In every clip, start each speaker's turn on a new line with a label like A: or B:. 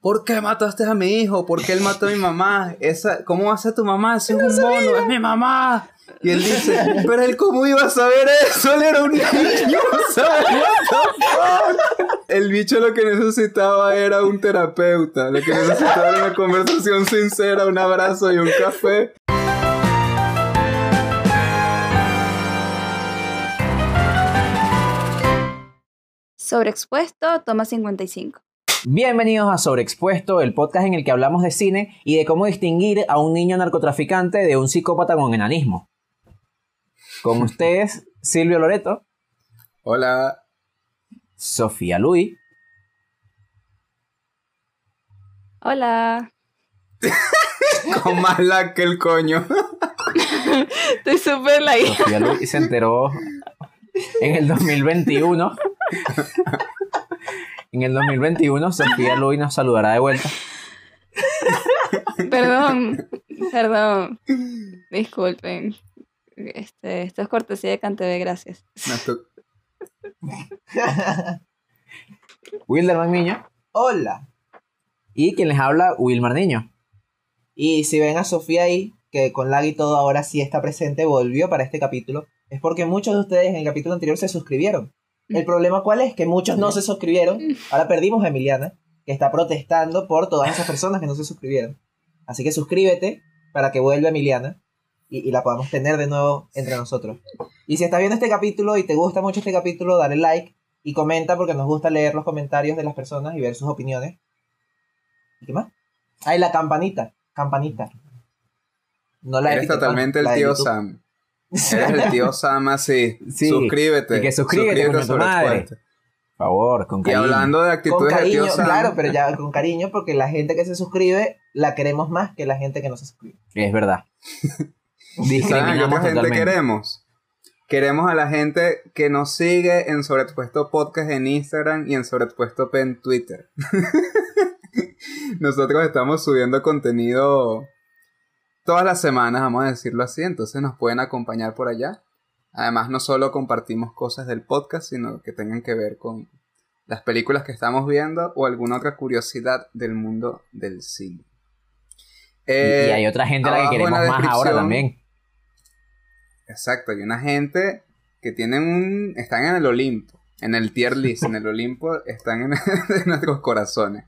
A: ¿por qué mataste a mi hijo? ¿Por qué él mató a mi mamá? Esa, ¿Cómo hace tu mamá? Ese es un mono, es mi mamá. Y él dice, pero él cómo iba a saber eso, él era un niño. El bicho lo que necesitaba era un terapeuta, lo que necesitaba era una conversación sincera, un abrazo y un café.
B: Sobreexpuesto, toma 55.
C: Bienvenidos a Sobreexpuesto, el podcast en el que hablamos de cine y de cómo distinguir a un niño narcotraficante de un psicópata con enanismo. Con ustedes, Silvio Loreto,
A: Hola.
C: Sofía Luis,
B: Hola.
A: Con más lag que el coño.
B: Estoy súper like.
C: Sofía Luis se enteró en el 2021. En el 2021, Sofía Luis nos saludará de vuelta.
B: Perdón. Perdón. Disculpen. Este, esto es cortesía de Canteve, gracias.
C: Wilderman Niño
D: Hola.
C: y quien les habla, Wilmar Niño.
D: Y si ven a Sofía ahí, que con lag y todo ahora sí está presente, volvió para este capítulo, es porque muchos de ustedes en el capítulo anterior se suscribieron. El problema cuál es? Que muchos no se suscribieron. Ahora perdimos a Emiliana, que está protestando por todas esas personas que no se suscribieron. Así que suscríbete para que vuelva Emiliana y, y la podamos tener de nuevo entre nosotros. Y si estás viendo este capítulo y te gusta mucho este capítulo, dale like y comenta porque nos gusta leer los comentarios de las personas y ver sus opiniones. ¿Y qué más? Ay, la campanita. Campanita. No la
A: Eres totalmente el
D: la
A: tío
D: YouTube.
A: Sam. Eres el tío Sam así.
C: Sí.
A: Suscríbete.
C: Y que suscríbete, madre. Por favor, con
A: Y
C: cariño.
A: hablando de
D: Con
A: actitudes de
D: cariño,
A: tío Sam.
D: claro, pero ya con cariño porque la gente que se suscribe la queremos más que la gente que no se suscribe.
C: Es verdad.
A: ¿Saben qué otra gente queremos? Queremos a la gente que nos sigue en Sobreexpuesto Podcast en Instagram y en Sobreexpuesto en Twitter. Nosotros estamos subiendo contenido todas las semanas, vamos a decirlo así, entonces nos pueden acompañar por allá. Además, no solo compartimos cosas del podcast, sino que tengan que ver con las películas que estamos viendo o alguna otra curiosidad del mundo del cine.
C: Y,
A: Eh,
C: y hay otra gente a la que queremos más ahora también.
A: Exacto, hay una gente que tienen un... están en el Olimpo, en el tier list, en el Olimpo, están en, en nuestros corazones.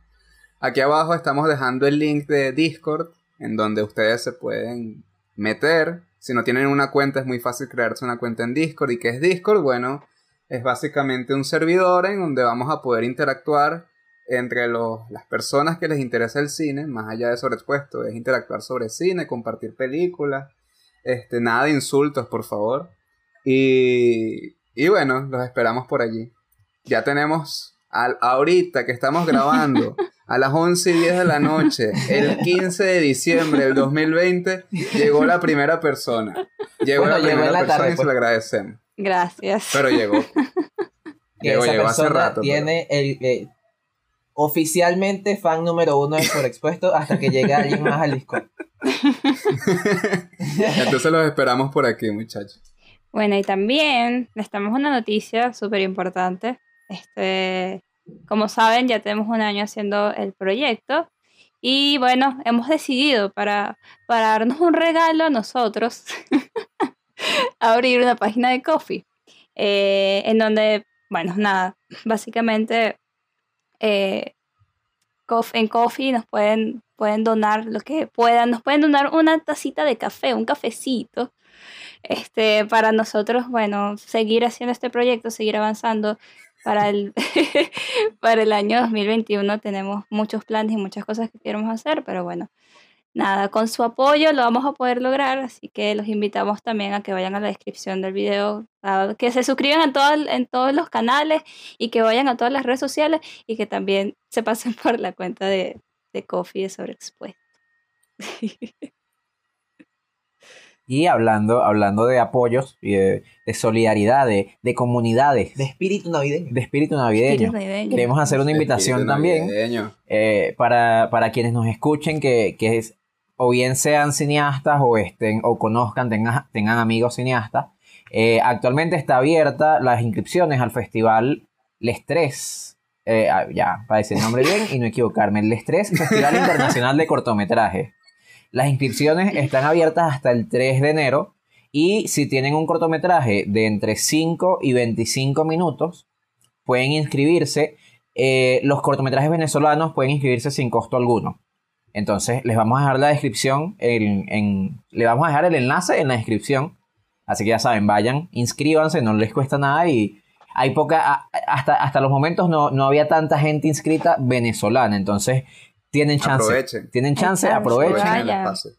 A: Aquí abajo estamos dejando el link de Discord, en donde ustedes se pueden meter. Si no tienen una cuenta, es muy fácil crearse una cuenta en Discord. ¿Y qué es Discord? Bueno, es básicamente un servidor en donde vamos a poder interactuar entre los- las personas que les interesa el cine, más allá de sobreexpuesto, es interactuar sobre cine, compartir películas, este, nada de insultos, por favor. Y, y bueno, los esperamos por allí. Ya tenemos, al, ahorita que estamos grabando, a las 11 y 10 de la noche, el 15 de diciembre del 2020, llegó la primera persona. Llegó
D: Bueno,
A: la
D: llegó
A: primera
D: la
A: persona
D: tarde,
A: y se
D: pues.
A: lo agradecemos.
B: Gracias.
A: Pero llegó. Llegó,
D: esa
A: llegó hace
D: persona
A: rato, pero-
D: tiene el eh, oficialmente fan número uno de Sobreexpuesto hasta que llegue alguien más al Discord.
A: Entonces los esperamos por aquí, muchachos.
B: Bueno, y también les damos una noticia súper importante. Este, como saben, ya tenemos un año haciendo el proyecto. Y bueno, hemos decidido para, para darnos un regalo nosotros, abrir una página de Coffee. eh, en donde, bueno, nada, básicamente eh, en Coffee nos pueden, pueden donar lo que puedan. Nos pueden donar una tacita de café, un cafecito este, para nosotros, bueno, seguir haciendo este proyecto, seguir avanzando. Para el, para el año 2021 tenemos muchos planes y muchas cosas que queremos hacer, pero bueno, nada, con su apoyo lo vamos a poder lograr, así que los invitamos también a que vayan a la descripción del video, que se suscriban a todo- en todos los canales y que vayan a todas las redes sociales y que también se pasen por la cuenta de, de Coffee de Sobreexpuesto.
C: Y hablando, hablando de apoyos y de, de solidaridad, de, de comunidades,
D: De espíritu navideño.
C: de espíritu navideño.
B: Espíritu navideño.
C: Queremos hacer una
A: Espíritu
C: invitación también eh, para, para quienes nos escuchen que, que es, o bien sean cineastas o estén o conozcan, tengan, tengan amigos cineastas. Eh, actualmente está abierta las inscripciones al festival Les Tres eh, ah, ya, para decir el nombre bien y no equivocarme, el Estrés Festival Internacional de Cortometraje. Las inscripciones están abiertas hasta el 3 de enero y si tienen un cortometraje de entre 5 y 25 minutos, pueden inscribirse. Eh, los cortometrajes venezolanos pueden inscribirse sin costo alguno. Entonces, les vamos a dejar la descripción, en, en- le vamos a dejar el enlace en la descripción. Así que ya saben, vayan, inscríbanse, no les cuesta nada y hay poca, hasta, hasta los momentos no, no había tanta gente inscrita venezolana, entonces tienen chance.
A: Aprovechen.
C: Tienen chance, aprovechen.
A: El espacio.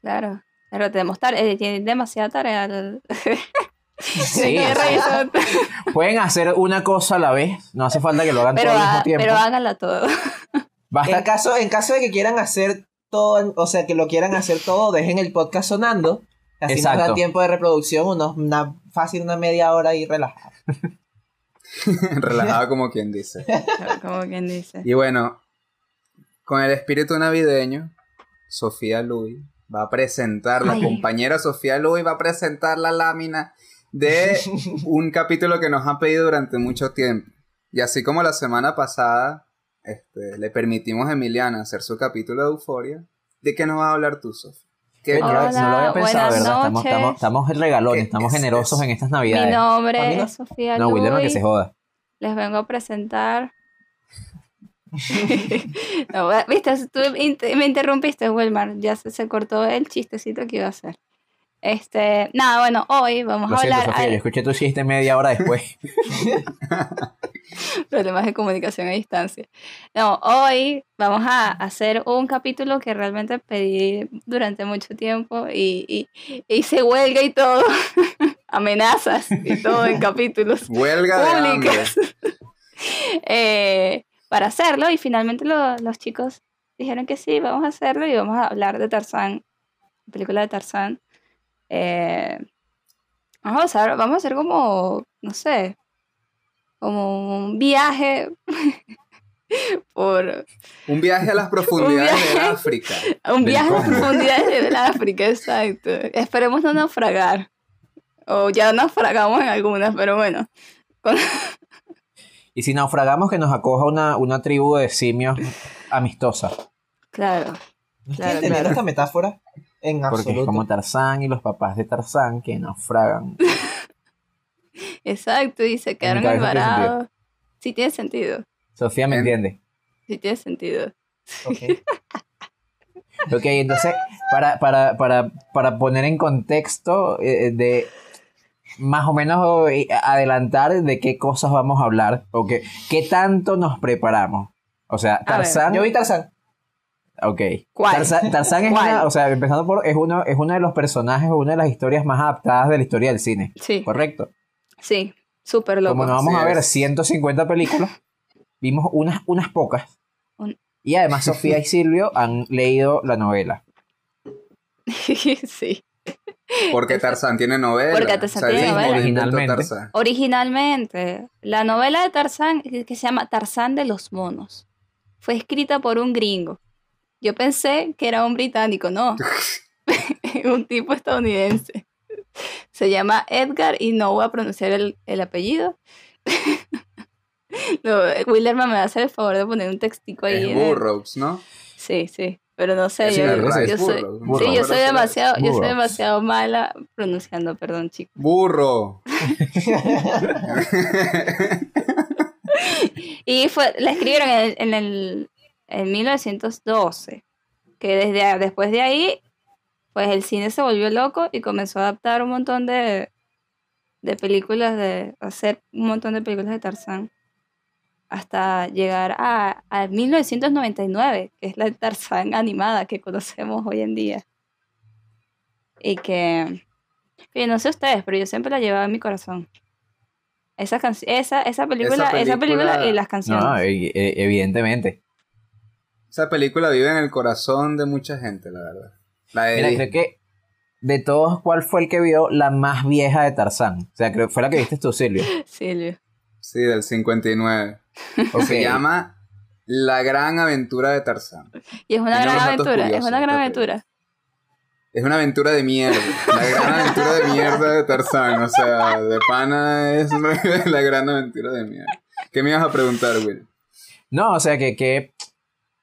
B: Claro. Pero tenemos tarea, eh, tienen demasiada tarea. el-
C: Sí, pueden hacer una cosa a la vez, no hace falta que lo hagan
B: pero,
C: todo al
B: ha-
C: mismo tiempo.
B: pero háganla todo.
C: Basta-
D: En caso, en caso de que quieran hacer todo, o sea, que lo quieran hacer todo, dejen el podcast sonando. Así nos
C: Exacto.
D: da tiempo de reproducción, unos, una, fácil una media hora y relajado.
A: Relajado como quien dice.
B: Como quien dice.
A: Y bueno, con el espíritu navideño, Sofía Luis va a presentar, la
B: Ay.
A: compañera Sofía Luis va a presentar la lámina de un capítulo que nos han pedido durante mucho tiempo. Y así como la semana pasada este, le permitimos a Emiliana hacer su capítulo de Euforia, ¿de qué nos vas a hablar tú, Sofía? ¿Qué-
B: Hola,
C: no lo había pensado, ¿verdad? Estamos,
B: noches.
C: estamos, estamos en regalones,
A: ¿Qué
C: estamos
A: es
C: generosos
A: eso?
C: en estas
B: Mi
C: navidades.
B: nombre
D: A mí no-
B: es Sofía
C: No, Wilderman, que
B: Luis.
C: se joda.
B: Les vengo a presentar. No, Viste, tú me interrumpiste, Wilmar. Ya se, se cortó el chistecito que iba a hacer. Este, nada, bueno, hoy vamos
C: Lo
B: a
C: siento,
B: hablar
C: Sofía,
B: al-
C: yo escuché tu chiste media hora después.
B: problemas de comunicación a distancia. No, hoy vamos a hacer un capítulo que realmente pedí durante mucho tiempo y, y, y se huelga y todo. Amenazas y todo en capítulos
A: Huelga de hambre.
B: Eh, para hacerlo y finalmente lo- los chicos dijeron que sí, vamos a hacerlo y vamos a hablar de Tarzán, la película de Tarzán. Eh, vamos, a hacer, vamos a hacer como, no sé, como un viaje por
A: Un viaje a las profundidades del África.
B: un viaje a las profundidades del África, exacto. Esperemos no naufragar. O ya naufragamos en algunas, pero bueno.
C: Y si naufragamos, que nos acoja una, una tribu de simios amistosa.
B: Claro.
D: ¿No
B: Claro,
D: entender
B: claro.
D: esta metáfora? En
C: Porque es
D: absoluto.
C: como Tarzán y los papás de Tarzán que naufragan.
B: Exacto, y se quedaron embarados. Sí tiene sentido,
C: Sofía me
A: En-
C: entiende.
B: sí tiene sentido.
D: Ok.
C: Ok, entonces, para, para, para, para poner en contexto eh, de más o menos eh, adelantar de qué cosas vamos a hablar, o qué, qué tanto nos preparamos. O sea,
B: ver,
C: Tarzán.
D: Yo vi Tarzán.
C: Ok.
B: ¿Cuál?
C: Tarzán, Tarzán es
B: ¿Cuál?
C: una, o sea, empezando por, es uno, es uno de los personajes o una de las historias más adaptadas de la historia del cine.
B: Sí,
C: Correcto.
B: sí, súper loco.
C: Como no vamos
A: Sí
C: a ver
A: es.
C: 150 películas, vimos unas, unas pocas.
B: Un-
C: Y además Sofía y Silvio han leído la novela.
B: sí.
A: Porque Tarzán tiene novela.
B: Porque Tarzán tiene
A: Disney
B: novela.
C: Originalmente.
A: Tarzán.
B: Originalmente, la novela de Tarzán, que que se llama Tarzán de los monos, fue escrita por un gringo. Yo pensé que era un británico, no. un tipo estadounidense. Se llama Edgar y no voy a pronunciar el, el apellido. no, Willerman me va a hacer el favor de poner un textico ahí.
A: Es
B: el-
A: Burroughs, ¿no?
B: Sí, sí. Pero no sé, yo, soy, sí, yo soy demasiado, yo soy demasiado mala pronunciando, perdón, chicos.
A: Burro.
B: Y fue, la escribieron en en el en 1912, que desde después de ahí, pues el cine se volvió loco y comenzó a adaptar un montón de, de películas, de hacer un montón de películas de Tarzán, hasta llegar a, a 1999, que es la Tarzán animada que conocemos hoy en día. Y que, que no sé ustedes, pero yo siempre la llevaba en mi corazón. Esa, esa, esa, película, esa película
A: película-
B: y las canciones.
C: No, e- e- evidentemente.
A: Esa película vive en el corazón de mucha gente, la verdad. La de
C: Mira, creo que de todos, ¿cuál fue el que vio la más vieja de Tarzán? O sea, creo que fue la que viste tú, Silvio.
B: Silvio.
A: Sí, del 59.
C: Ok.
A: Se llama La Gran Aventura de Tarzán.
B: Y es una gran aventura, es una gran aventura.
A: Es una aventura de mierda. La gran aventura de mierda de Tarzán. O sea, de pana es la gran aventura de mierda. ¿Qué me ibas a preguntar, Will?
C: No, o sea, que, que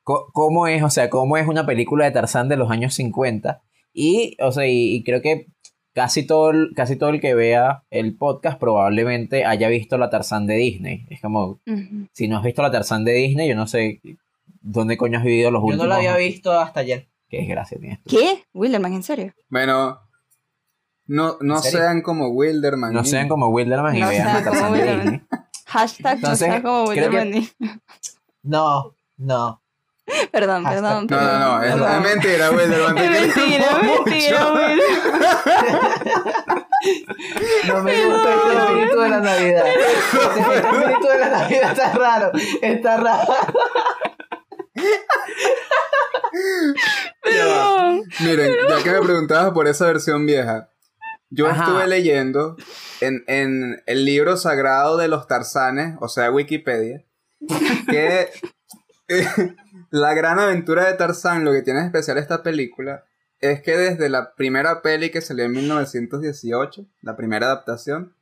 C: cómo es, o sea, cómo es una película de Tarzán de los años 50. Y, o sea, y, y creo que casi todo, el, casi todo el que vea el podcast probablemente haya visto la Tarzán de Disney. Es como, si no has visto la Tarzán de Disney, yo no sé dónde coño has vivido los
D: Yo
C: últimos
D: no la había visto hasta ayer.
C: Qué desgracia tienes tú.
B: ¿Qué? Wilderman, ¿en serio?
A: Bueno, no, no sean como Wilderman.
C: No sean como Wilderman y
B: No
C: vean la
B: sean como
C: Tarzán de
B: Wilderman.
C: Disney.
B: Hashtag
C: Entonces,
B: no sea como
C: que-
B: Wilderman.
D: No, no.
B: Perdón, perdón.
A: No, no, no, es,
B: perdón.
A: es mentira, te
B: Es mentira, es mentira.
D: No me gusta este espíritu de la Navidad. Este espíritu de la Navidad está raro. Está raro.
B: Perdón.
A: Miren, ya que me preguntabas por esa versión vieja, yo
C: Ajá.
A: estuve leyendo en, en el libro sagrado de los Tarzanes, o sea, Wikipedia, que eh, la gran aventura de Tarzán, lo que tiene de especial esta película, es que desde la primera peli que salió en 1918, la primera adaptación,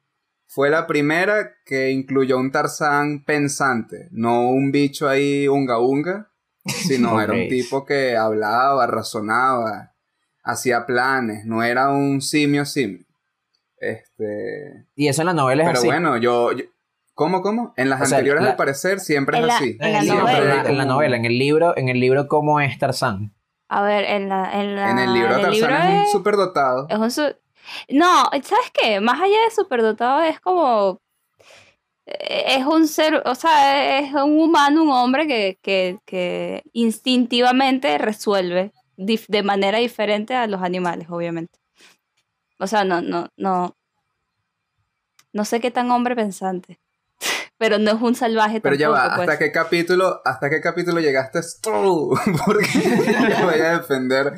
A: fue la primera que incluyó un Tarzán pensante, no un bicho ahí unga unga, sino era un tipo que hablaba, razonaba, hacía planes, no era un simio simio. Este,
C: Y eso en la novela es
A: pero
C: así.
A: bueno, yo, yo- ¿cómo cómo? En las
C: O sea,
A: anteriores
C: la-
A: al parecer siempre es
B: la-
A: así.
B: en la
A: Siempre
B: novela.
C: la, en la novela, en el libro, en el libro ¿cómo es Tarzán?
B: A ver, en la, en la,
A: En el libro
B: en el
A: Tarzán
B: libro
A: es un superdotado.
B: Es un su- No, ¿sabes qué? Más allá de superdotado es como... eh, Es un ser, o sea, es un humano, un hombre que, que, que instintivamente resuelve de manera diferente a los animales, obviamente. O sea, no, no, no. No sé qué tan hombre pensante. Pero no es un salvaje
A: Pero ya
B: tampoco,
A: va,
B: pues.
A: ¿hasta qué capítulo, hasta qué capítulo llegaste tú? Porque voy a defender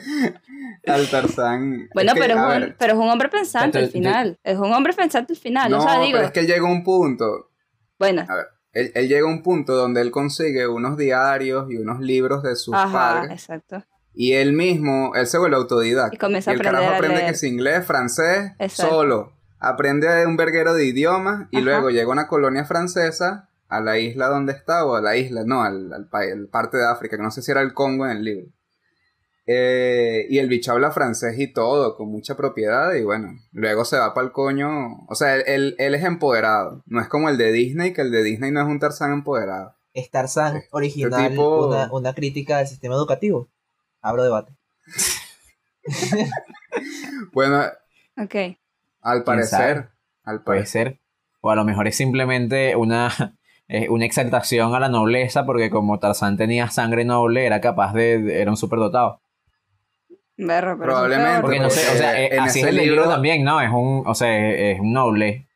A: al Tarzán.
B: Bueno,
A: Es que,
B: pero, es un,
A: ver,
B: pero es un hombre pensante
C: Pero
B: al final. Es un hombre pensante al final.
A: no,
B: o sea, digo,
A: pero es que llega un punto,
B: bueno,
A: a ver, él, él llega a un punto donde él consigue unos diarios y unos libros de sus
B: ajá,
A: padres
B: exacto.
A: y él mismo, él se vuelve autodidacta.
B: Y comienza a
A: el
B: aprender
A: carajo
B: a
A: aprende
B: leer.
A: que es inglés, francés,
B: Exacto.
A: solo. Aprende un verguero de idiomas y
B: Ajá.
A: luego llega a una colonia francesa a la isla donde está, o a la isla, no, al, al, pa- al parte de África, que no sé si era el Congo en el libro. Eh, y el bicho habla francés y todo, con mucha propiedad, y bueno, luego se va para el coño. O sea, él, él- él es empoderado, no es como el de Disney, que el de Disney no es un Tarzán empoderado.
D: Es Tarzán
A: Este
D: original,
A: tipo-
D: una, una crítica del sistema educativo. Abro debate.
A: Bueno,
B: Ok.
A: Al parecer, al
C: Puede
A: parecer.
C: ser. O a lo mejor es simplemente una, eh, una exaltación a la nobleza, porque como Tarzán tenía sangre noble, era capaz de. era un superdotado.
B: Berro, pero
A: Probablemente,
C: Porque no sé, o sea, eh,
A: en
C: así es
A: ese
C: el libro
A: libro-
C: también, ¿no? Es un, o sea, es, un noble.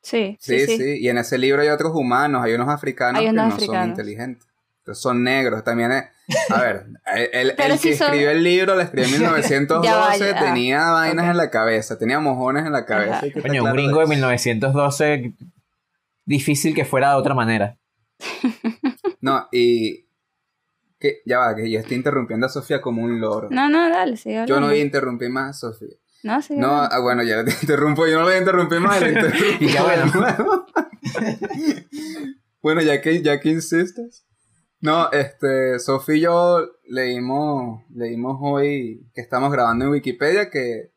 B: Sí,
A: Sí,
B: sí,
A: sí,
B: sí.
A: y en ese libro hay otros humanos, hay unos africanos
B: Hay
A: que no son inteligentes. Entonces son negros, también es... A ver, el, el-
B: si
A: que
B: son-
A: escribió el libro, lo escribió en 1912,
B: Ya va, ya.
A: tenía vainas en la cabeza, tenía mojones en la cabeza.
C: Coño, un gringo de
A: eso.
C: 1912, difícil que fuera de otra manera.
A: No, y... Que, ya va, que yo estoy interrumpiendo a Sofía como un loro.
B: No, no, dale, sigue
A: yo no voy a interrumpir más a Sofía.
B: No, sigue
A: No, ah, bueno, ya te interrumpo, yo no lo voy a interrumpir más, la interrumpo
C: Y ya bueno.
A: bueno, ya que, ya que insistes. No, este, Sofía y yo leímos, leímos hoy que estamos grabando en Wikipedia que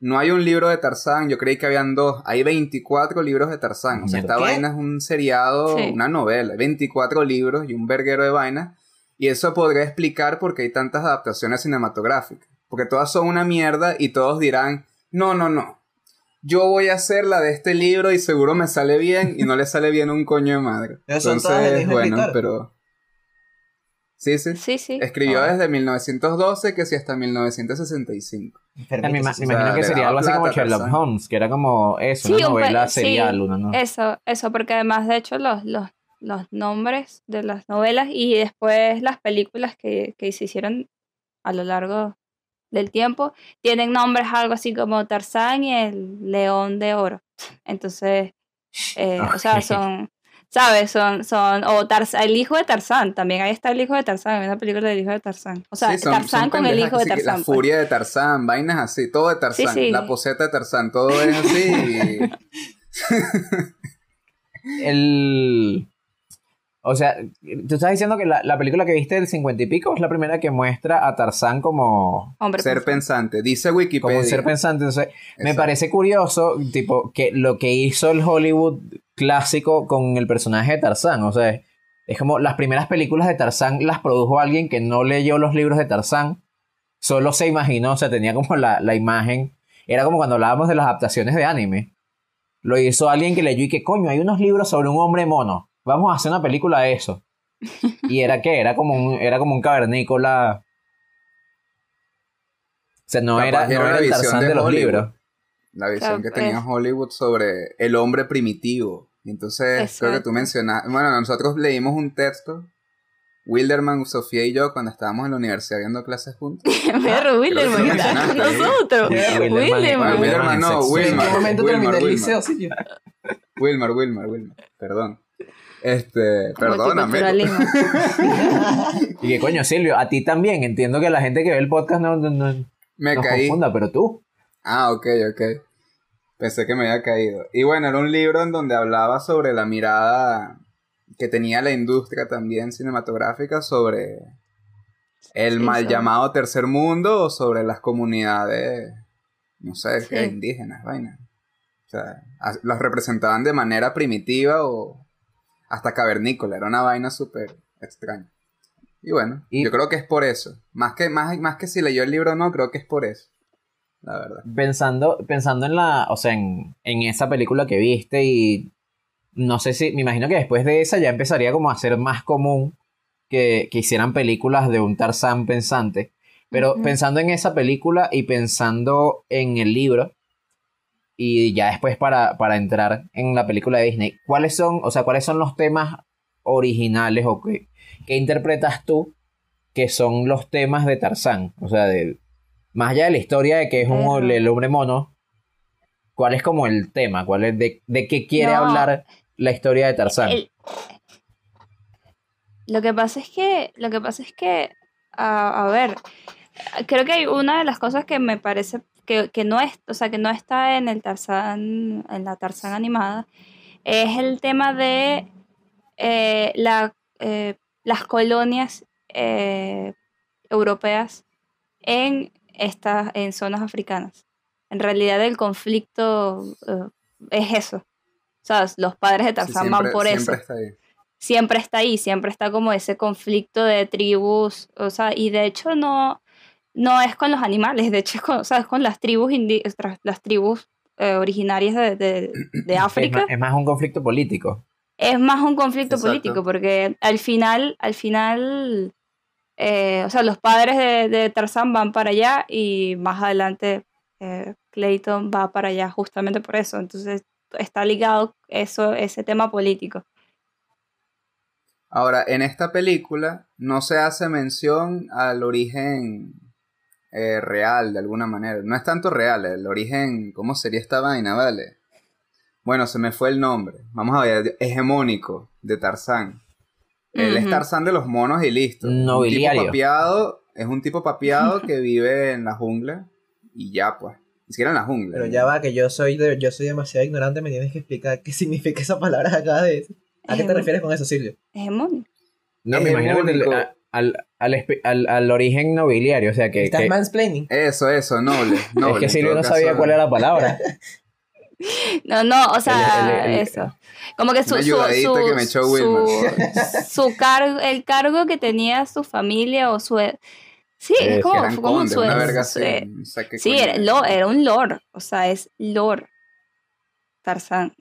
A: no hay un libro de Tarzán, yo creí que habían dos, hay 24 libros de Tarzán, o sea, esta
D: ¿Qué?
A: vaina es un seriado,
B: Sí.
A: una novela, hay 24 libros y un verguero de vainas, y eso podría explicar por qué hay tantas adaptaciones cinematográficas, porque todas son una mierda y todos dirán, no, no, no, yo voy a hacer la de este libro y seguro me sale bien y no le sale bien un coño de madre. Entonces, bueno, pero... Sí, sí.
B: Sí, sí.
A: Escribió
D: Ah.
A: desde 1912 que sí hasta 1965.
C: Me,
A: sea,
C: imagino que sería algo así como Sherlock. Holmes, que era como eso,
B: Sí,
C: una novela
B: sí.
C: serial, uno, ¿no?
B: Eso, eso, porque además, de hecho, los, los, los nombres de las novelas y después las películas que, que se hicieron a lo largo del tiempo tienen nombres algo así como Tarzán y el León de Oro. Entonces, eh, o sea, son, ¿sabes? Son, son, o Tarzán, el hijo de Tarzán, también ahí está el hijo de Tarzán, hay una película del hijo de Tarzán. O sea,
A: Sí, son-
B: Tarzán
A: son
B: con el hijo de Tarzán.
A: La
B: pues.
A: furia de Tarzán, vainas así, todo de Tarzán.
B: sí.
A: La poseta de Tarzán, todo es así. y-
C: El... O sea, tú estás diciendo que la, la película que viste del 50 y pico es la primera que muestra a Tarzán como,
B: Hombre,
A: Ser pensante. Dice Wikipedia.
C: como un ser pensante. Entonces, me parece curioso, tipo, que lo que hizo el Hollywood clásico con el personaje de Tarzán. O sea, es como las primeras películas de Tarzán las produjo alguien que no leyó los libros de Tarzán, solo se imaginó, o sea, tenía como la, la imagen. Era como cuando hablábamos de las adaptaciones de anime. Lo hizo alguien que leyó y que, coño, hay unos libros sobre un hombre mono. Vamos a hacer una película de eso. ¿Y era qué? Era como un, era como un cavernícola. O sea, no
A: Capaz
C: era, no
A: era
C: el Tarzán
A: de
C: de los libros.
A: La visión
B: Claro,
A: que tenía
B: es-
A: Hollywood sobre el hombre primitivo. Entonces, creo que tú
B: Exacto.
A: mencionaste. Bueno, nosotros leímos un texto. Wilderman, Sofía y yo, cuando estábamos en la universidad viendo clases juntos.
B: Perro, Wilderman, está con nosotros.
C: Wilderman.
B: Wilderman.
A: No.
D: ¿En
A: Wilmar.
D: qué momento
A: Wilmar,
D: terminé el liceo? Sí, yo.
A: Wilmar, Wilmar, Wilmar. Perdón. Este,
B: Como
A: perdóname.
C: Y que coño, Silvio, a ti también. Entiendo que la gente que ve el podcast no, no, no-
A: Me
C: nos
A: caí.
C: confunda, pero tú.
A: Ah, ok, ok. Pensé que me había caído. Y bueno, era un libro en donde hablaba sobre la mirada que tenía la industria también cinematográfica sobre el
B: Sí,
A: mal llamado tercer mundo o sobre las comunidades, no sé,
B: Sí.
A: indígenas, vainas. O sea, las representaban de manera primitiva o hasta cavernícola. Era una vaina súper extraña. Y bueno,
C: Y-
A: yo creo que es por eso. Más que, más, más que si leyó el libro o no, creo que es por eso. La verdad.
C: Pensando, pensando en la, o sea, en, en esa película que viste y no sé si, me imagino que después de esa ya empezaría como a ser más común que, que hicieran películas de un Tarzán pensante. Pero pensando en esa película y pensando en el libro, y ya después para, para entrar en la película de Disney, ¿cuáles son, o sea, cuáles son los temas originales o que, que interpretas tú que son los temas de Tarzán? O sea, de, más allá de la historia de que es un, el hombre mono, ¿cuál es como el tema? ¿Cuál es de, de qué quiere
B: No.
C: hablar la historia de Tarzán?
B: El- Lo que pasa es que, lo que pasa es que, a, a ver, creo que hay una de las cosas que me parece que, que no es, o sea, que no está en el Tarzán, en la Tarzán animada, es el tema de eh, la, eh, las colonias eh, europeas en estas, en zonas africanas. En realidad el conflicto eh, es eso. O sea, los padres de
A: Sí,
B: Tarzán
A: siempre-
B: van por eso
A: siempre está ahí.
B: siempre está ahí, siempre está como ese conflicto de tribus, o sea, y de hecho no, no es con los animales, de hecho es con, o sea, es con las tribus, indi- las tribus eh, originarias de, de- de
C: es,
B: África.
C: más, es más un conflicto político.
B: Es más un conflicto
A: Exacto.
B: político, porque al final, al final, eh, o sea, los padres de, Tarzán van para allá y más adelante eh, Clayton va para allá justamente por eso. Entonces está ligado eso, ese tema político.
A: Ahora, en esta película no se hace mención al origen eh, real, de alguna manera. No es tanto real, el origen, ¿cómo sería esta vaina, vale? Bueno, se me fue el nombre. Vamos a ver, hegemónico de Tarzán. Él es
B: Ujú.
A: Tarzán de los monos y listo.
C: Nobiliario.
A: Un tipo papiado, es un tipo papiado que vive en la jungla y ya, pues. Ni siquiera en la jungla.
D: Pero ya va, que yo soy, de- yo soy demasiado ignorante, me tienes que explicar qué significa esa palabra acabas de. ¿A qué te refieres con eso, Silvio?
B: Hegemónico.
C: No, me imagino que al, al, al- al origen nobiliario, o sea que...
D: Estás
C: que-
D: mansplaining.
A: Eso, eso, noble. noble
C: es que Silvio no sabía cuál era la palabra.
B: No, no, o sea,
C: El- el- el-
B: eso. Como que su, su, su,
A: que me echó
B: su, cargo, el cargo que tenía su familia o su... Sí, es como,
A: Eran
B: fue como su...
A: una verga
B: su- eh, sí, era, lo- era un lord, o sea, es lord. Tarzán.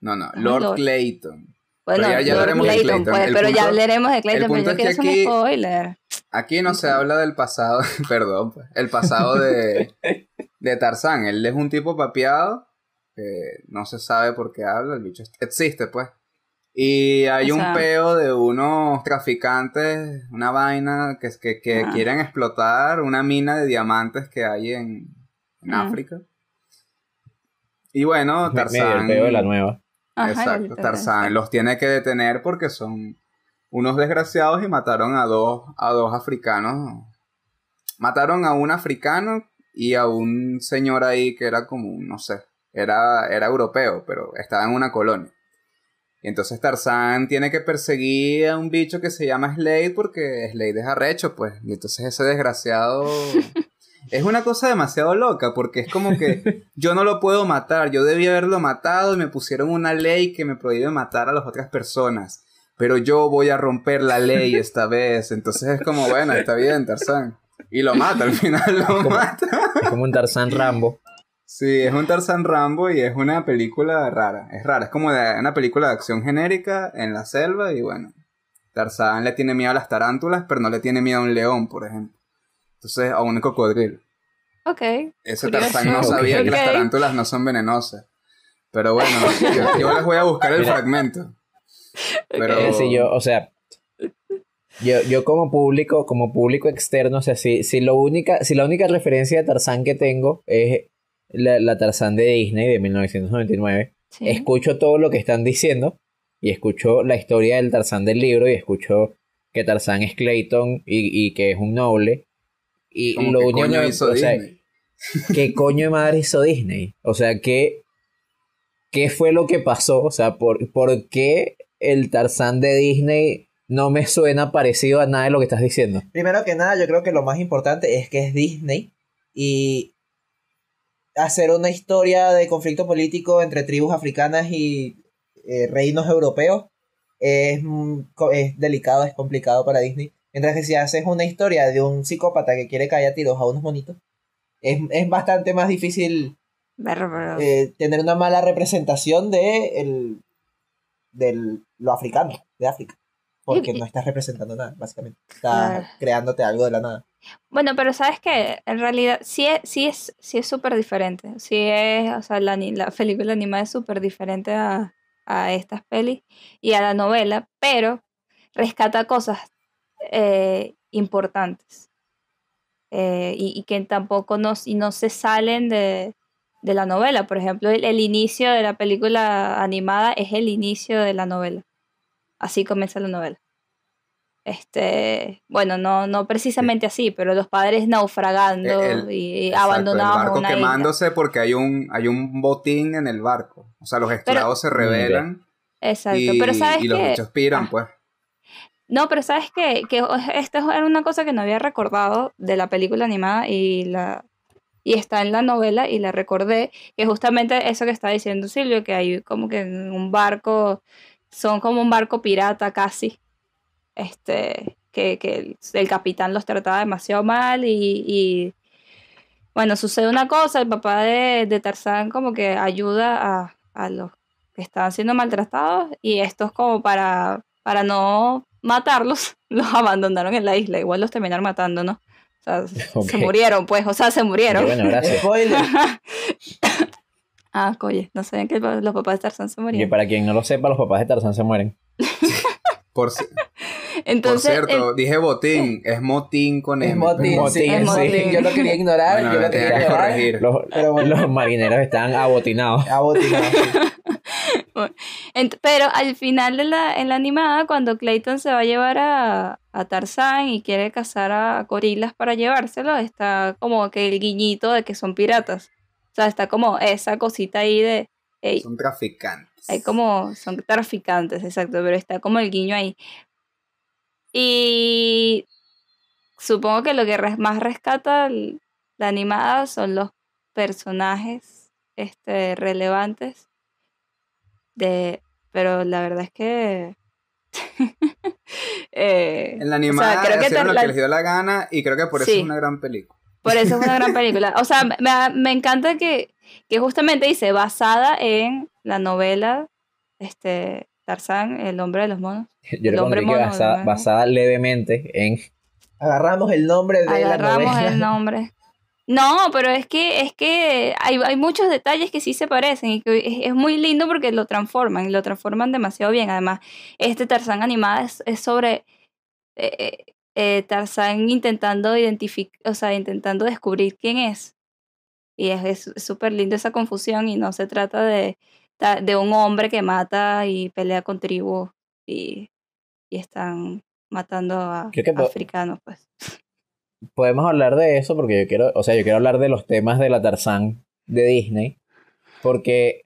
A: No, no, Lord
B: lord.
A: Clayton.
B: Bueno,
A: ya- ya
B: Lord
A: hablaremos de
B: Clayton,
A: Clayton.
B: pues, pero ya
A: punto-
B: hablaremos de Clayton, pero yo quiero hacer un
A: aquí-
B: spoiler.
A: Aquí no se habla del pasado, perdón, pues, el pasado de, de Tarzán. Él es un tipo papiado, que no se sabe por qué habla, el bicho existe, pues. Y hay
B: O
A: un peo de unos traficantes, una vaina que, que, que
B: Ah.
A: quieren explotar una mina de diamantes que hay en, en
B: Mm.
A: África. Y bueno, Tarzán...
C: el peo de la nueva.
A: Exacto, Tarzán los tiene que detener porque son unos desgraciados y mataron a dos, a dos africanos. Mataron a un africano y a un señor ahí que era como, no sé, era, era europeo, pero estaba en una colonia. Y entonces Tarzán tiene que perseguir a un bicho que se llama Slade porque Slade es arrecho, pues. Y entonces ese desgraciado... es una cosa demasiado loca porque es como que yo no lo puedo matar, yo debía haberlo matado y me pusieron una ley que me prohíbe matar a las otras personas. Pero yo voy a romper la ley esta vez. Entonces es como, bueno, está bien, Tarzán. Y lo mata, al final lo mata.
C: Es como un Tarzán Rambo.
A: Sí, es un Tarzán Rambo y es una película rara. Es rara, es como de una película de acción genérica en la selva y bueno. Tarzán le tiene miedo a las tarántulas, pero no le tiene miedo a un león, por ejemplo. Entonces, a un cocodrilo.
B: Ok.
A: Ese Tarzán no sabía que las tarántulas no son venenosas. Pero bueno, yo, les voy a buscar el fragmento.
C: Pero... Sí, yo, o sea, yo, yo como público, como público externo, o sea, si, si, lo única, si la única referencia de Tarzán que tengo es la, la Tarzán de Disney de 1999, escucho todo lo que están diciendo y escucho la historia del Tarzán del libro y escucho que Tarzán es Clayton y, y que es un noble. Y lo único que hizo o sea, ¿qué coño de madre hizo Disney? O sea, ¿qué, qué fue lo que pasó? O sea, ¿por, ¿por qué el Tarzán de Disney no me suena parecido a nada de lo que estás diciendo?
D: Primero que nada, yo creo que lo más importante es que es Disney y hacer una historia de conflicto político entre tribus africanas y eh, reinos europeos es, es, delicado, es complicado para Disney. Mientras que si haces una historia de un psicópata que quiere caer a tiros a unos monitos, es, es bastante más difícil eh, tener una mala representación de, el, de lo africano, de África. Porque no estás representando nada, básicamente. Estás creándote algo de la nada.
B: Bueno, pero sabes que en realidad sí es sí es sí es súper diferente. Sí es, o sea, la, la película animada es súper diferente a, a estas pelis y a la novela, pero rescata cosas eh, importantes eh, y, que tampoco no, y no se salen de, de la novela. Por ejemplo, el, el, inicio de la película animada es el inicio de la novela. Así comienza la novela. Este, bueno, no, no precisamente así, pero los padres naufragando y, abandonados.
A: El barco quemándose porque hay un, hay un botín en el barco. O sea, los esclavos se rebelan.
B: Exacto, y, pero sabes
A: y los bichos piran, ah. pues.
B: No, pero sabes que, que esta era una cosa que no había recordado de la película animada y la y está en la novela y la recordé, que justamente eso que está diciendo Silvio, que hay como que un barco, son como un barco pirata casi, este, que, que el, capitán los trataba demasiado mal y, bueno, sucede una cosa, el papá de, de Tarzán como que ayuda a, a, los que estaban siendo maltratados y esto es como para, para no matarlos, los abandonaron en la isla, igual los terminaron matando, ¿no? O sea, se murieron, pues, o sea, se murieron.
C: Bueno, gracias.
B: ah, oye, no sabían que los papás de Tarzán se morían.
C: Y para quien no lo sepa, los papás de Tarzán se mueren.
A: Por, Entonces, Por cierto, dije botín, es motín con
D: M. Es motín, es motín. Yo lo quería ignorar, yo lo quería
C: corregir. Los, los, marineros están abotinados.
D: Abotinados.
B: pero al final de la, en la animada, cuando Clayton se va a llevar a, a Tarzán y quiere cazar a gorilas para llevárselo, está como que el guiñito de que son piratas. O sea, está como esa cosita ahí de...
A: son traficantes.
B: Hay como, son traficantes, exacto, pero está como el guiño ahí. Y supongo que lo que más rescata la animada son los personajes este, relevantes. De, pero la verdad es que
A: eh, en la animada creo que lo que les dio la gana y creo que por eso es una gran película.
B: Por eso es una gran película. O sea, me, me encanta que, que, justamente dice basada en la novela este, Tarzán, el hombre de los monos.
C: Yo el hombre mono, basada, levemente en...
D: Agarramos el nombre de
B: Agarramos
D: la novela.
B: el nombre. No, pero es que, es que hay, hay, muchos detalles que sí se parecen y que es, muy lindo porque lo transforman y lo transforman demasiado bien. Además, este Tarzán animada es, sobre eh, eh, Tarzán intentando identificar, o sea, intentando descubrir quién es. Y es súper lindo esa confusión y no se trata de, de un hombre que mata y pelea con tribus y, y están matando a africanos, pues.
C: Podemos hablar de eso porque yo quiero, o sea, yo quiero hablar de los temas de la Tarzán de Disney, porque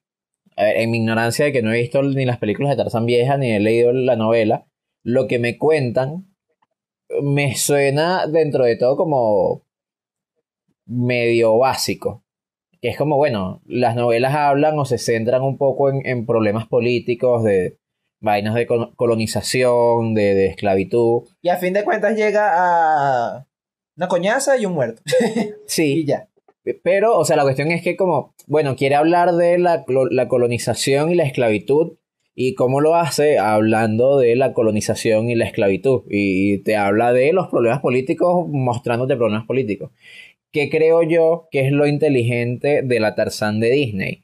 C: ver, en mi ignorancia de que no he visto ni las películas de Tarzán vieja ni he leído la novela, lo que me cuentan me suena dentro de todo como medio básico. Que es como, bueno, las novelas hablan o se centran un poco en, en problemas políticos, de vainas de col- colonización, de, de esclavitud.
D: Y a fin de cuentas llega a una coñaza y un muerto. y
C: Sí,
D: ya.
C: pero, o sea, la cuestión es que como, bueno, quiere hablar de la, la colonización y la esclavitud. ¿Y cómo lo hace? Hablando de la colonización y la esclavitud. Y te habla de los problemas políticos, mostrándote problemas políticos. ¿Qué creo yo que es lo inteligente de la Tarzán de Disney?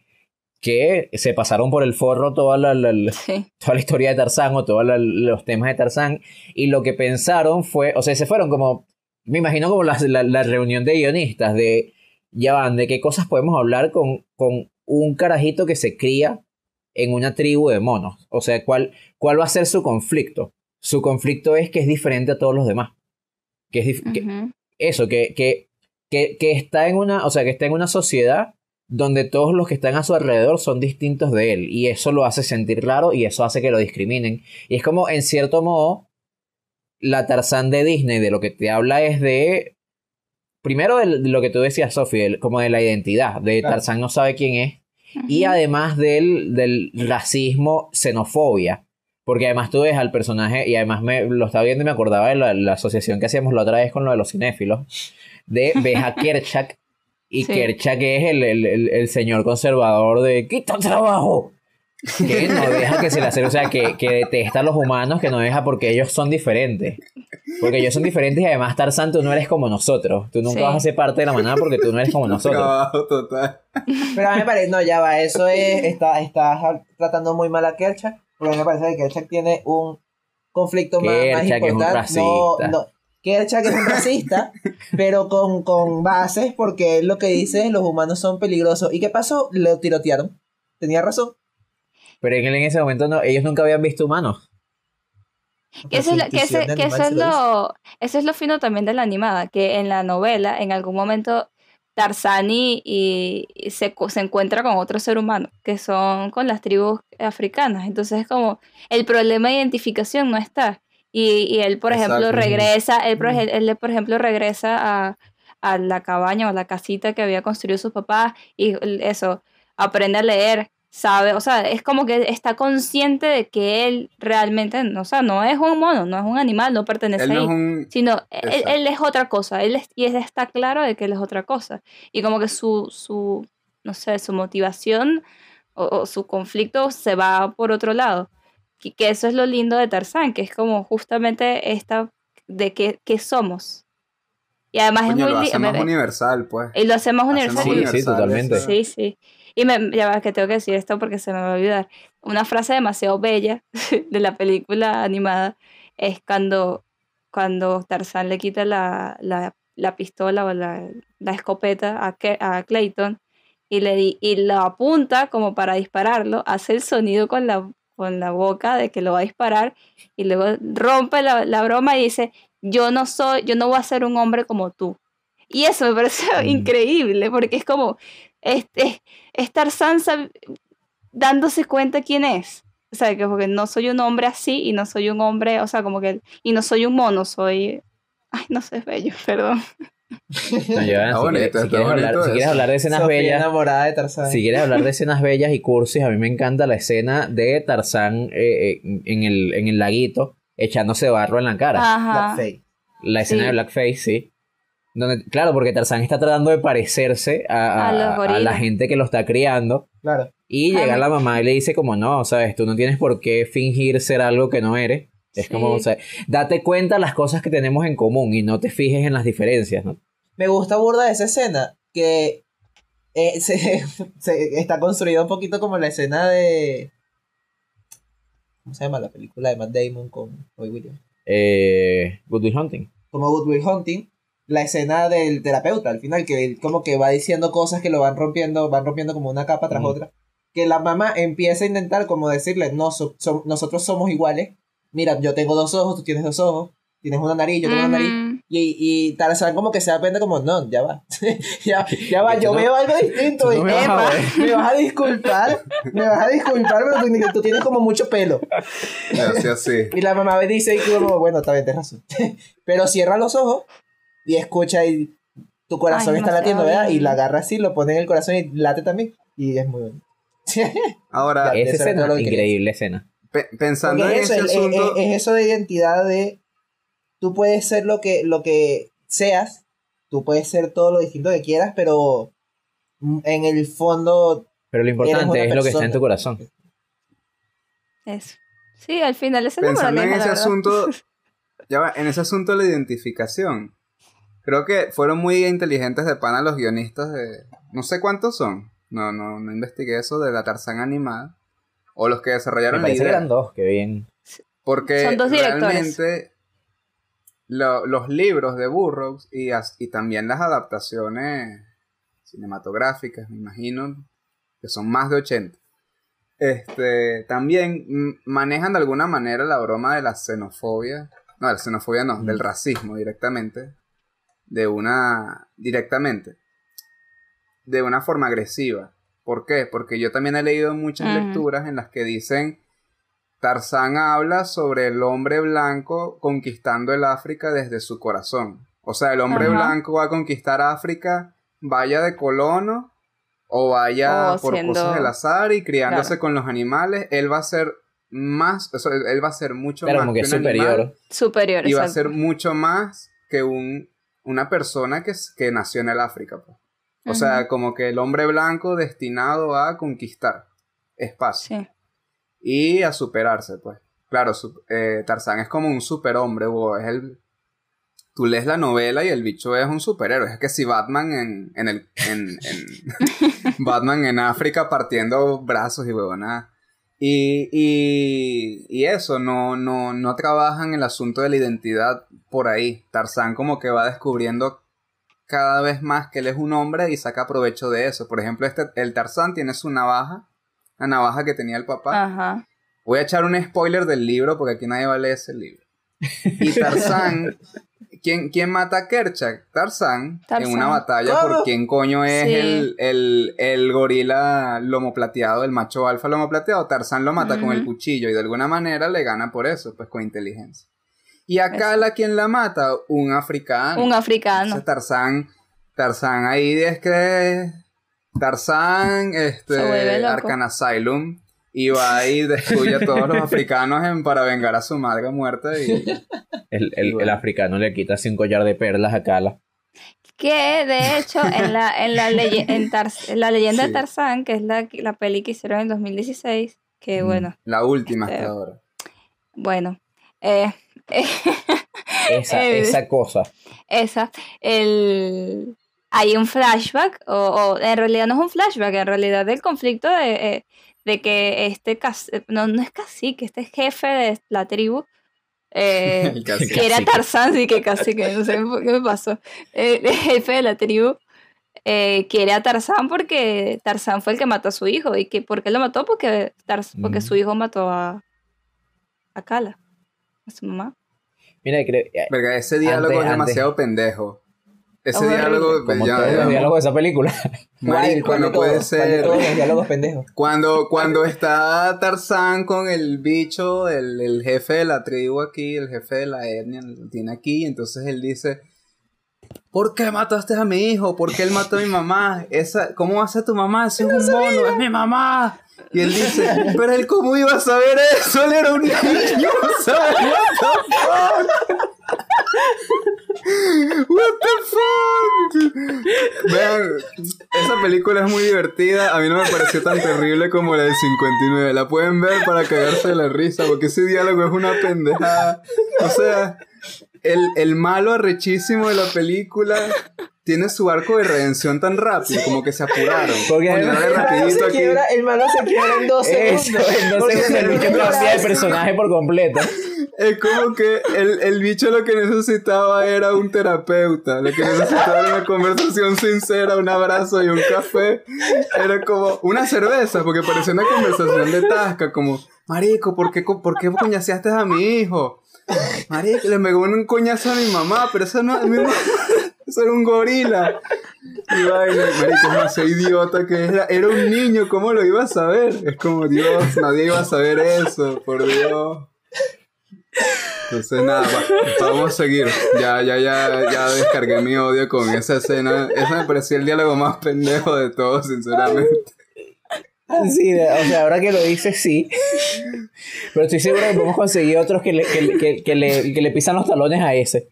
C: Que se pasaron por el forro toda la, la- la-
B: Sí.
C: toda la historia de Tarzán o todos los temas de Tarzán. Y lo que pensaron fue, o sea, se fueron como, me imagino como la, la- la reunión de guionistas de, ya van, de qué cosas podemos hablar con, con un carajito que se cría en una tribu de monos. O sea, ¿cuál, ¿cuál va a ser su conflicto? Su conflicto es que es diferente a todos los demás. Que es que- eso, que, que, que, que está en una, o sea, que está en una sociedad donde todos los que están a su alrededor son distintos de él. Y eso lo hace sentir raro y eso hace que lo discriminen. Y es como, en cierto modo, la Tarzán de Disney de lo que te habla es de. Primero de lo que tú decías, Sophie, el- como de la identidad. De
D: Claro.
C: Tarzán no sabe quién es. Y además del, del racismo, xenofobia. Porque además tú ves al personaje, y además me lo estaba viendo y me acordaba de la, la asociación que hacíamos la otra vez con lo de los cinéfilos. De ves a Kerchak, y
B: Sí.
C: Kerchak es el, el, el- el señor conservador de ¡Quita trabajo! Que no deja que se le hace, o sea, que, que detesta a los humanos, que no deja porque ellos son diferentes. Porque ellos son diferentes y además Tarzán, tú no eres como nosotros. Tú nunca
B: Sí.
C: vas a ser parte de la manada porque tú no eres como nosotros.
A: Trabajo total.
D: Pero a mí me parece, no, ya va, eso es, está, estás tratando muy mal a Kerchak, porque a mí me parece que Kerchak tiene un conflicto más, más
C: Kerchak es un
D: importante. no,
C: racista.
D: no, Kerchak es un racista, pero con, con bases, porque él lo que dice es los humanos son peligrosos. ¿Y qué pasó? Lo tirotearon. Tenía razón.
C: Pero en, en ese momento no, ellos nunca habían visto humanos.
B: Que eso, es lo-
D: Su
B: que ese-
D: intuición de
B: que eso
D: animal
B: es
D: se lo dice.
B: lo, eso es lo fino también de la animada, que en la novela, en algún momento, Tarzán y, y se, se encuentra con otro ser humano, que son con las tribus africanas. Entonces es como, el problema de identificación no está. Y, y él, por ejemplo, regresa, él, por, él, por ejemplo, regresa a, a la cabaña o a la casita que había construido sus papás y eso, aprende a leer, sabe, o sea, es como que está consciente de que él realmente, no, o sea, no es un mono, no es un animal, no pertenece
A: Él no
B: ahí,
A: un.
B: sino él, él es otra cosa, él es- y él está claro de que él es otra cosa, y como que su, su no sé, su motivación o, o su conflicto se va por otro lado, y que eso es lo lindo de Tarzán, que es como justamente esta de que, que somos. Y además
A: Coño,
B: es
A: lo
B: muy
A: hace más universal, pues.
B: y lo hace más universal.
C: Sí, sí, totalmente.
B: Sí, sí. Y me, ya va, que tengo que decir esto porque se me va a olvidar. Una frase demasiado bella de la película animada es cuando, cuando Tarzán le quita la, la, la pistola o la, la escopeta a, Ke- a Clayton y le di, y lo apunta como para dispararlo, hace el sonido con la, con la boca de que lo va a disparar y luego rompe la, la broma y dice, yo no soy, yo no voy a ser un hombre como tú. Y eso me parece
C: Mm.
B: increíble, porque es como, este, es Tarzán sab- dándose cuenta quién es. O sea, que porque no soy un hombre así y no soy un hombre, o sea, como que, y no soy un mono, soy, ay, no sé, es bello, perdón.
C: No, si,
A: bonito,
C: quieres, si
A: está
C: quieres hablar,
A: bonito
C: si quieres
A: eso.
C: hablar de escenas
D: Sofía
C: bellas,
D: enamorada de Tarzán.
C: si quieres hablar de escenas bellas y cursis, a mí me encanta la escena de Tarzán eh, eh, en, el, en el laguito echándose barro en la cara.
B: Ajá.
C: La escena
B: Sí.
C: de Blackface, sí. Donde, claro, porque Tarzán está tratando de parecerse a, a-
B: A
C: la gente que lo está criando.
D: Claro.
C: Y
B: Ah,
C: llega
B: me-
C: la mamá y le dice como, no, sabes, tú no tienes por qué fingir ser algo que no eres. Es como, o sea, date cuenta las cosas que tenemos en común y no te fijes en las diferencias, ¿no?
D: Me gusta burda esa escena que eh, se, se- está construida un poquito como la escena de. ¿Cómo se llama la película de Matt Damon con Roy Williams?
C: Eh, Good Will Hunting.
D: Como Good Will Hunting. La escena del terapeuta al final, que él como que va diciendo cosas que lo van rompiendo, van rompiendo como una capa tras
C: Ujú.
D: otra. Que la mamá empieza a intentar como decirle, no, so- so- nosotros somos iguales. Mira, yo tengo dos ojos, tú tienes dos ojos. Tienes una nariz, yo tengo una nariz. Y, y Tarzán como que se da cuenta como, no, ya va. ya, ya va, yo veo algo distinto.
C: no me vas a
D: Epa,
C: ver.
D: me vas a disculpar. Me vas a disculpar, pero tú, tú tienes como mucho pelo.
A: Y así, así.
D: Y la mamá dice como, bueno, está bien, tienes razón. pero cierra los ojos y escucha y tu corazón
B: Ay,
D: está latiendo, ¿verdad? Y la agarra así, lo pone en el corazón y late también. Y es muy bueno.
A: Ahora,
C: Esa escena,
D: quería
C: increíble escena.
A: pe- pensando
D: Porque
A: en
D: es eso,
A: ese
D: es-
A: asunto,
D: es, es eso de identidad de tú puedes ser lo que, lo que seas, tú puedes ser todo lo distinto que quieras, pero en el fondo
C: Pero lo importante es lo que está en tu corazón.
B: Eso. Sí, al final esa es la
A: pensando en ese asunto, ya va, en ese asunto de la identificación, creo que fueron muy inteligentes de pana los guionistas de, no sé cuántos son, no, no, no investigué eso de la Tarzán animada, o los que
C: Me
A: desarrollaron la
C: parece que
A: idea.
C: eran dos, que bien.
A: Porque
B: Son dos directores.
A: realmente lo- los libros de Burroughs y, as- y también las adaptaciones cinematográficas, me imagino, que son más de 80, este, también mm, manejan de alguna manera la broma de la xenofobia, no, de la xenofobia no,
C: Mm.
A: del racismo directamente, de una, directamente, de una forma agresiva. ¿Por qué? Porque yo también he leído muchas lecturas en las que dicen Tarzán habla sobre el hombre blanco conquistando el África desde su corazón. O sea, el hombre blanco va a conquistar África, vaya de colono o vaya por
B: siendo-
A: cosas del azar y criándose
B: Claro.
A: con los animales. Él va a ser más, o sea, él va a ser mucho
C: Claro,
A: más
C: como que es
A: un animal
C: superior.
B: Superior,
A: y va a ser mucho más que un, una persona que, que nació en el África. pues. O sea, como que el hombre blanco destinado a conquistar espacio
B: Sí.
A: y a superarse, pues. Claro, su- eh, Tarzán es como un superhombre, Hugo, es el... Tú lees la novela y el bicho es un superhéroe. Es que si Batman en, en el... En, en- Batman en África partiendo brazos y huevonadas. Y, y, y eso, no, no, no trabajan el asunto de la identidad por ahí. Tarzán como que va descubriendo cada vez más que él es un hombre y saca provecho de eso. Por ejemplo, este, el Tarzán tiene su navaja, la navaja que tenía el papá.
B: Ajá.
A: Voy a echar un spoiler del libro porque aquí nadie va a leer ese libro. Y Tarzán, ¿quién, quién mata a Kerchak? Tarzán,
B: Tarzán.
A: en una batalla
D: ¿Cómo?
A: por quién coño es
B: Sí.
A: el, el, el gorila lomo plateado, el macho alfa lomo plateado. Tarzán lo mata con el cuchillo y de alguna manera le gana por eso, pues con inteligencia. Y acá la quien la mata, un africano.
B: Un
A: Entonces,
B: africano.
A: Tarzán, Tarzán ahí es que Tarzán, este. Arcan Asylum, y va y destruye a todos los africanos en- para vengar a su madre muerta y
C: El, el-
A: Y bueno.
C: el africano le quita un collar de perlas a Cala.
B: Que de hecho en la, en la, leye- en Tarz- en la leyenda
A: Sí.
B: de Tarzán, que es la, la peli que hicieron en 2016, que bueno,
A: la última
B: Este,
A: hasta ahora.
B: bueno, eh,
C: Esa,
B: Eh,
C: esa cosa.
B: esa, el, hay un flashback, o, o en realidad no es un flashback, en realidad del conflicto de, eh, de que este, cas- no, no es cacique, este jefe de la tribu, eh,
A: El cacique.
B: que era
C: Cacique.
B: Tarzán, sí que casi que no sé por qué me pasó. Eh, El jefe de la tribu eh, quiere a Tarzán porque Tarzán fue el que mató a su hijo. ¿Y que, por qué lo mató? Porque, Tarz- porque
C: Mm.
B: su hijo mató a, a Kala, a su mamá.
C: Mira, creo, eh,
A: Verga, ese diálogo
C: Antes-
A: es demasiado pendejo. Ese diálogo,
C: como
A: ya-
C: todos
A: ya-
C: los diálogos de esa película.
A: marico,
D: ¿Cuál de
A: no puede ser.
D: todos los diálogos pendejos.
A: Cuando, cuando está Tarzán con el bicho, el, el jefe de la tribu aquí, el jefe de la etnia, lo tiene aquí, entonces él dice, ¿por qué mataste a mi hijo? ¿Por qué él mató a mi mamá? Esa, ¿Cómo hace tu mamá? Ese es un mono, es mi mamá. Y él dice, pero él cómo iba a saber eso, él era un niño, ¿sabes? What the fuck? What the fuck? Vean, esa película es muy divertida. A mí no me pareció tan terrible como la del 59. La pueden ver para cagarse de la risa, porque ese diálogo es una pendejada. O sea, el, el malo arrechísimo de la película tiene su arco de redención tan rápido, como que se apuraron.
C: Porque
D: El
A: rapidito
D: se
A: aquí.
D: quiebra, el se quiebra en dos segundos.
C: entonces
D: Porque
C: el
D: se
C: bicho
D: le
C: cambia de
D: brazo.
C: personaje por completo.
A: Es como que el, el bicho lo que necesitaba era un terapeuta, lo que necesitaba era una conversación sincera, un abrazo y un café. Era como una cerveza, porque parecía una conversación de tasca, como, marico, ¿por qué, co- por qué coñaseaste a mi hijo? Marico, le pegó un coñazo a mi mamá, pero eso no, mi mamá, eso era un gorila. Y vaina, marico, ese idiota que era, era un niño, ¿cómo lo iba a saber? Es como, Dios, nadie iba a saber eso, por Dios. Entonces nada, va, vamos a seguir. Ya, ya, ya, ya descargué mi odio con esa escena. Ese me pareció el diálogo más pendejo de todos, sinceramente.
C: Sí, o sea, ahora que lo dices, sí. Pero estoy seguro que podemos conseguir otros que le, que, que, que le, que le pisan los talones a ese.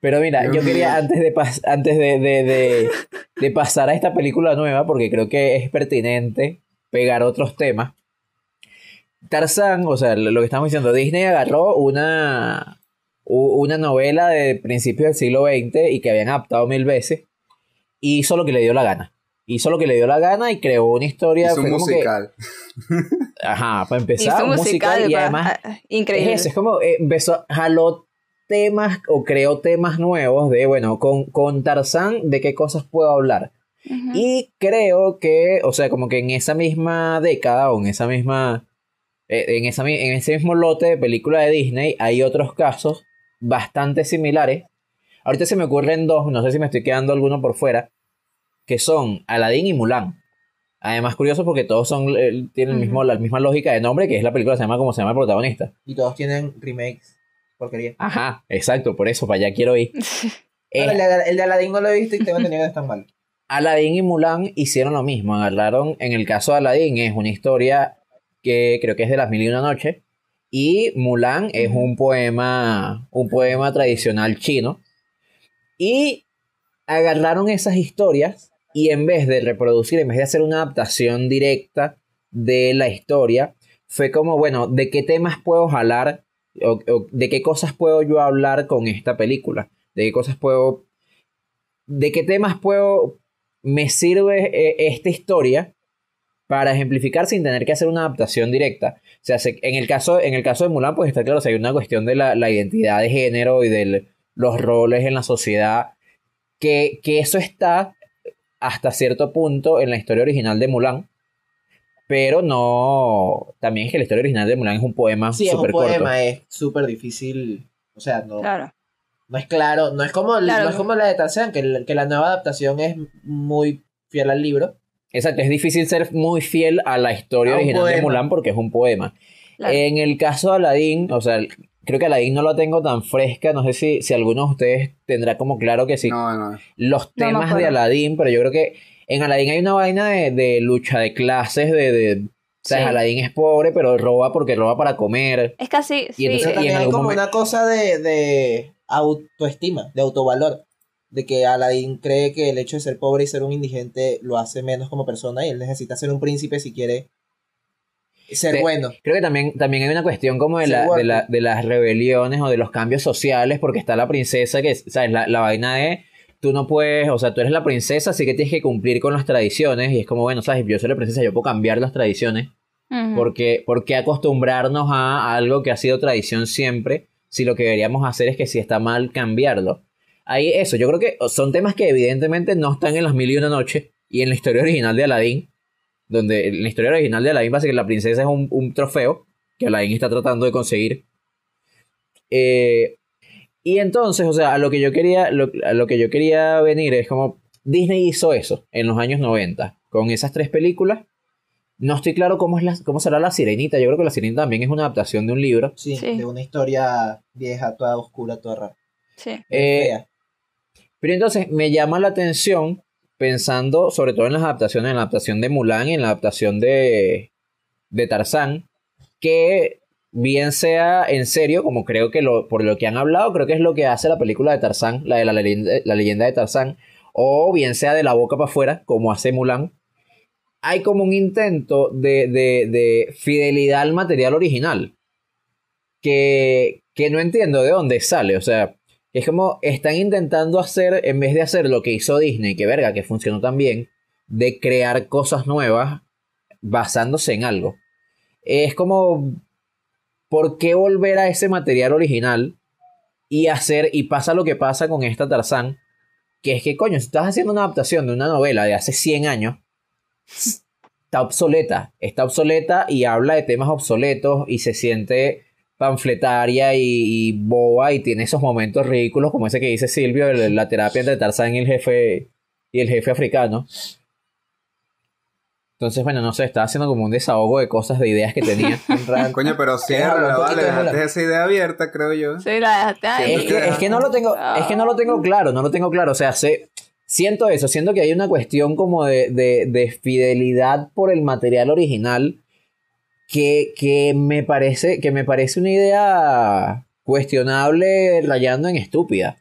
C: Pero mira,
A: Dios
C: yo quería
A: mío.
C: antes de pas- antes de, de, de, de pasar a esta película nueva, porque creo que es pertinente pegar otros temas. Tarzán, o sea, lo que estamos diciendo, Disney agarró una, u- una novela de principios del siglo XX y que habían adaptado mil veces y hizo lo que le dio la gana. Hizo lo que le dio la gana y creó una historia.
A: Hizo un
C: como que-
A: musical.
C: ajá, para empezar,
B: Hizo
C: un musical, y
B: pa-
C: además
B: ah, increíble.
C: es eso, es como eh, empezó, jaló temas o creó temas nuevos de, bueno, con, con Tarzán, ¿de qué cosas puedo hablar? Y creo que, o sea, como que en esa misma década o en esa misma, eh, en, esa, en ese mismo lote de película de Disney hay otros casos bastante similares. Ahorita se me ocurren dos, no sé si me estoy quedando alguno por fuera, que son Aladdin y Mulan. Además, curioso porque todos son, eh, tienen el mismo, la misma lógica de nombre, que es la película se llama como se llama el protagonista.
D: Y todos tienen remakes. Porquería.
C: Ajá, exacto, por eso, para allá quiero ir. Eh,
D: el, de- el de Aladdin no lo he visto y tengo entendido que no es tan mal.
C: Aladdin y Mulan hicieron lo mismo, agarraron, en el caso de Aladdin es una historia que creo que es de las mil y una noches, y Mulan es un poema, un poema tradicional chino, y agarraron esas historias y en vez de reproducir, en vez de hacer una adaptación directa de la historia, fue como, bueno, ¿de qué temas puedo jalar? O, ¿De qué cosas puedo yo hablar con esta película? ¿De qué cosas puedo... ¿De qué temas puedo... me sirve eh, esta historia para ejemplificar sin tener que hacer una adaptación directa? O sea, se- en el caso, en el caso de Mulan, pues está claro, o sea, hay una cuestión de la, la identidad de género y de los roles en la sociedad, que, que eso está hasta cierto punto en la historia original de Mulan. Pero no. También es que la historia original de Mulan es un poema
D: Sí, es un
C: súper corto.
D: poema, es súper difícil. O sea, no,
B: Claro.
D: no es claro. No es como,
B: Claro.
D: no es como la de Tarzán, que, que la nueva adaptación es muy fiel al libro.
C: Exacto, es difícil ser muy fiel a la historia
D: A
C: original de. Mulan porque es un poema.
B: Claro.
C: En el caso de Aladdin, o sea, creo que Aladdin no lo tengo tan fresca. No sé si, si alguno de ustedes tendrá como claro que sí.
A: No, no.
C: los temas de. Aladdin, pero yo creo que en Aladdin hay una vaina de, de lucha de clases, de, de o sea,
B: Sí.
C: Aladdin es pobre, pero roba porque roba para comer.
B: Es casi, sí,
C: entonces-
D: Pero
C: y en
D: también hay
C: algún
D: como
C: momen-
D: una cosa de, de autoestima, de autovalor. De que Aladdin cree que el hecho de ser pobre y ser un indigente lo hace menos como persona y él necesita ser un príncipe si quiere ser
C: Sí.
D: bueno.
C: Creo que también, también hay una cuestión como de,
D: Sí,
C: la, de, la- de las rebeliones o de los cambios sociales, porque está la princesa que, ¿sabes? La, la vaina de tú no puedes, o sea, tú eres la princesa, así que tienes que cumplir con las tradiciones, y es como, bueno, ¿sabes? Yo soy la princesa, yo puedo cambiar las tradiciones,
B: Ujú.
C: porque, ¿por qué acostumbrarnos a algo que ha sido tradición siempre, si lo que deberíamos hacer es que si está mal, cambiarlo? Ahí eso, yo creo que son temas que evidentemente no están en las mil y una noches, y en la historia original de Aladdin, donde en la historia original de Aladdin pasa que la princesa es un, un trofeo que Aladdin está tratando de conseguir. Eh, y entonces, o sea, a lo que yo quería, lo- a lo que yo quería venir es como Disney hizo eso en los años 90 con esas tres películas. No estoy claro cómo es la, cómo será la Sirenita. Yo creo que la Sirenita también es una adaptación de un libro.
D: Sí,
B: Sí.
D: de una historia vieja, toda oscura, toda rara.
B: Sí.
C: Eh. Pero entonces me llama la atención pensando sobre todo en las adaptaciones, en la adaptación de Mulan y en la adaptación de, de Tarzán, que bien sea en serio, como creo que lo, por lo que han hablado, creo que es lo que hace la película de Tarzán, la de la leyenda, la leyenda de Tarzán, o bien sea de la boca para afuera, como hace Mulan, hay como un intento de, de, de fidelidad al material original, que, que no entiendo de dónde sale, o sea, es como están intentando hacer, en vez de hacer lo que hizo Disney, que verga, que funcionó tan bien, de crear cosas nuevas basándose en algo. Es como, ¿por qué volver a ese material original y hacer, y pasa lo que pasa con esta Tarzán, que es que, coño, si estás haciendo una adaptación de una novela de hace 100 años, está obsoleta, está obsoleta y habla de temas obsoletos y se siente panfletaria y, boba y tiene esos momentos ridículos como ese que dice Silvio, la terapia entre Tarzán y el jefe y el jefe africano. Entonces, bueno, no sé, estaba haciendo como un desahogo de cosas, de ideas que tenía.
A: Coño, pero cierra, vale, dejaste esa idea abierta, creo yo.
B: Sí, la dejaste ahí.
C: Es que, es que no lo tengo, es que no lo tengo claro, no lo tengo claro. O sea, sé, siento eso, siento que hay una cuestión como de, de, de fidelidad por el material original que, que me parece, que me parece una idea cuestionable rayando en estúpida.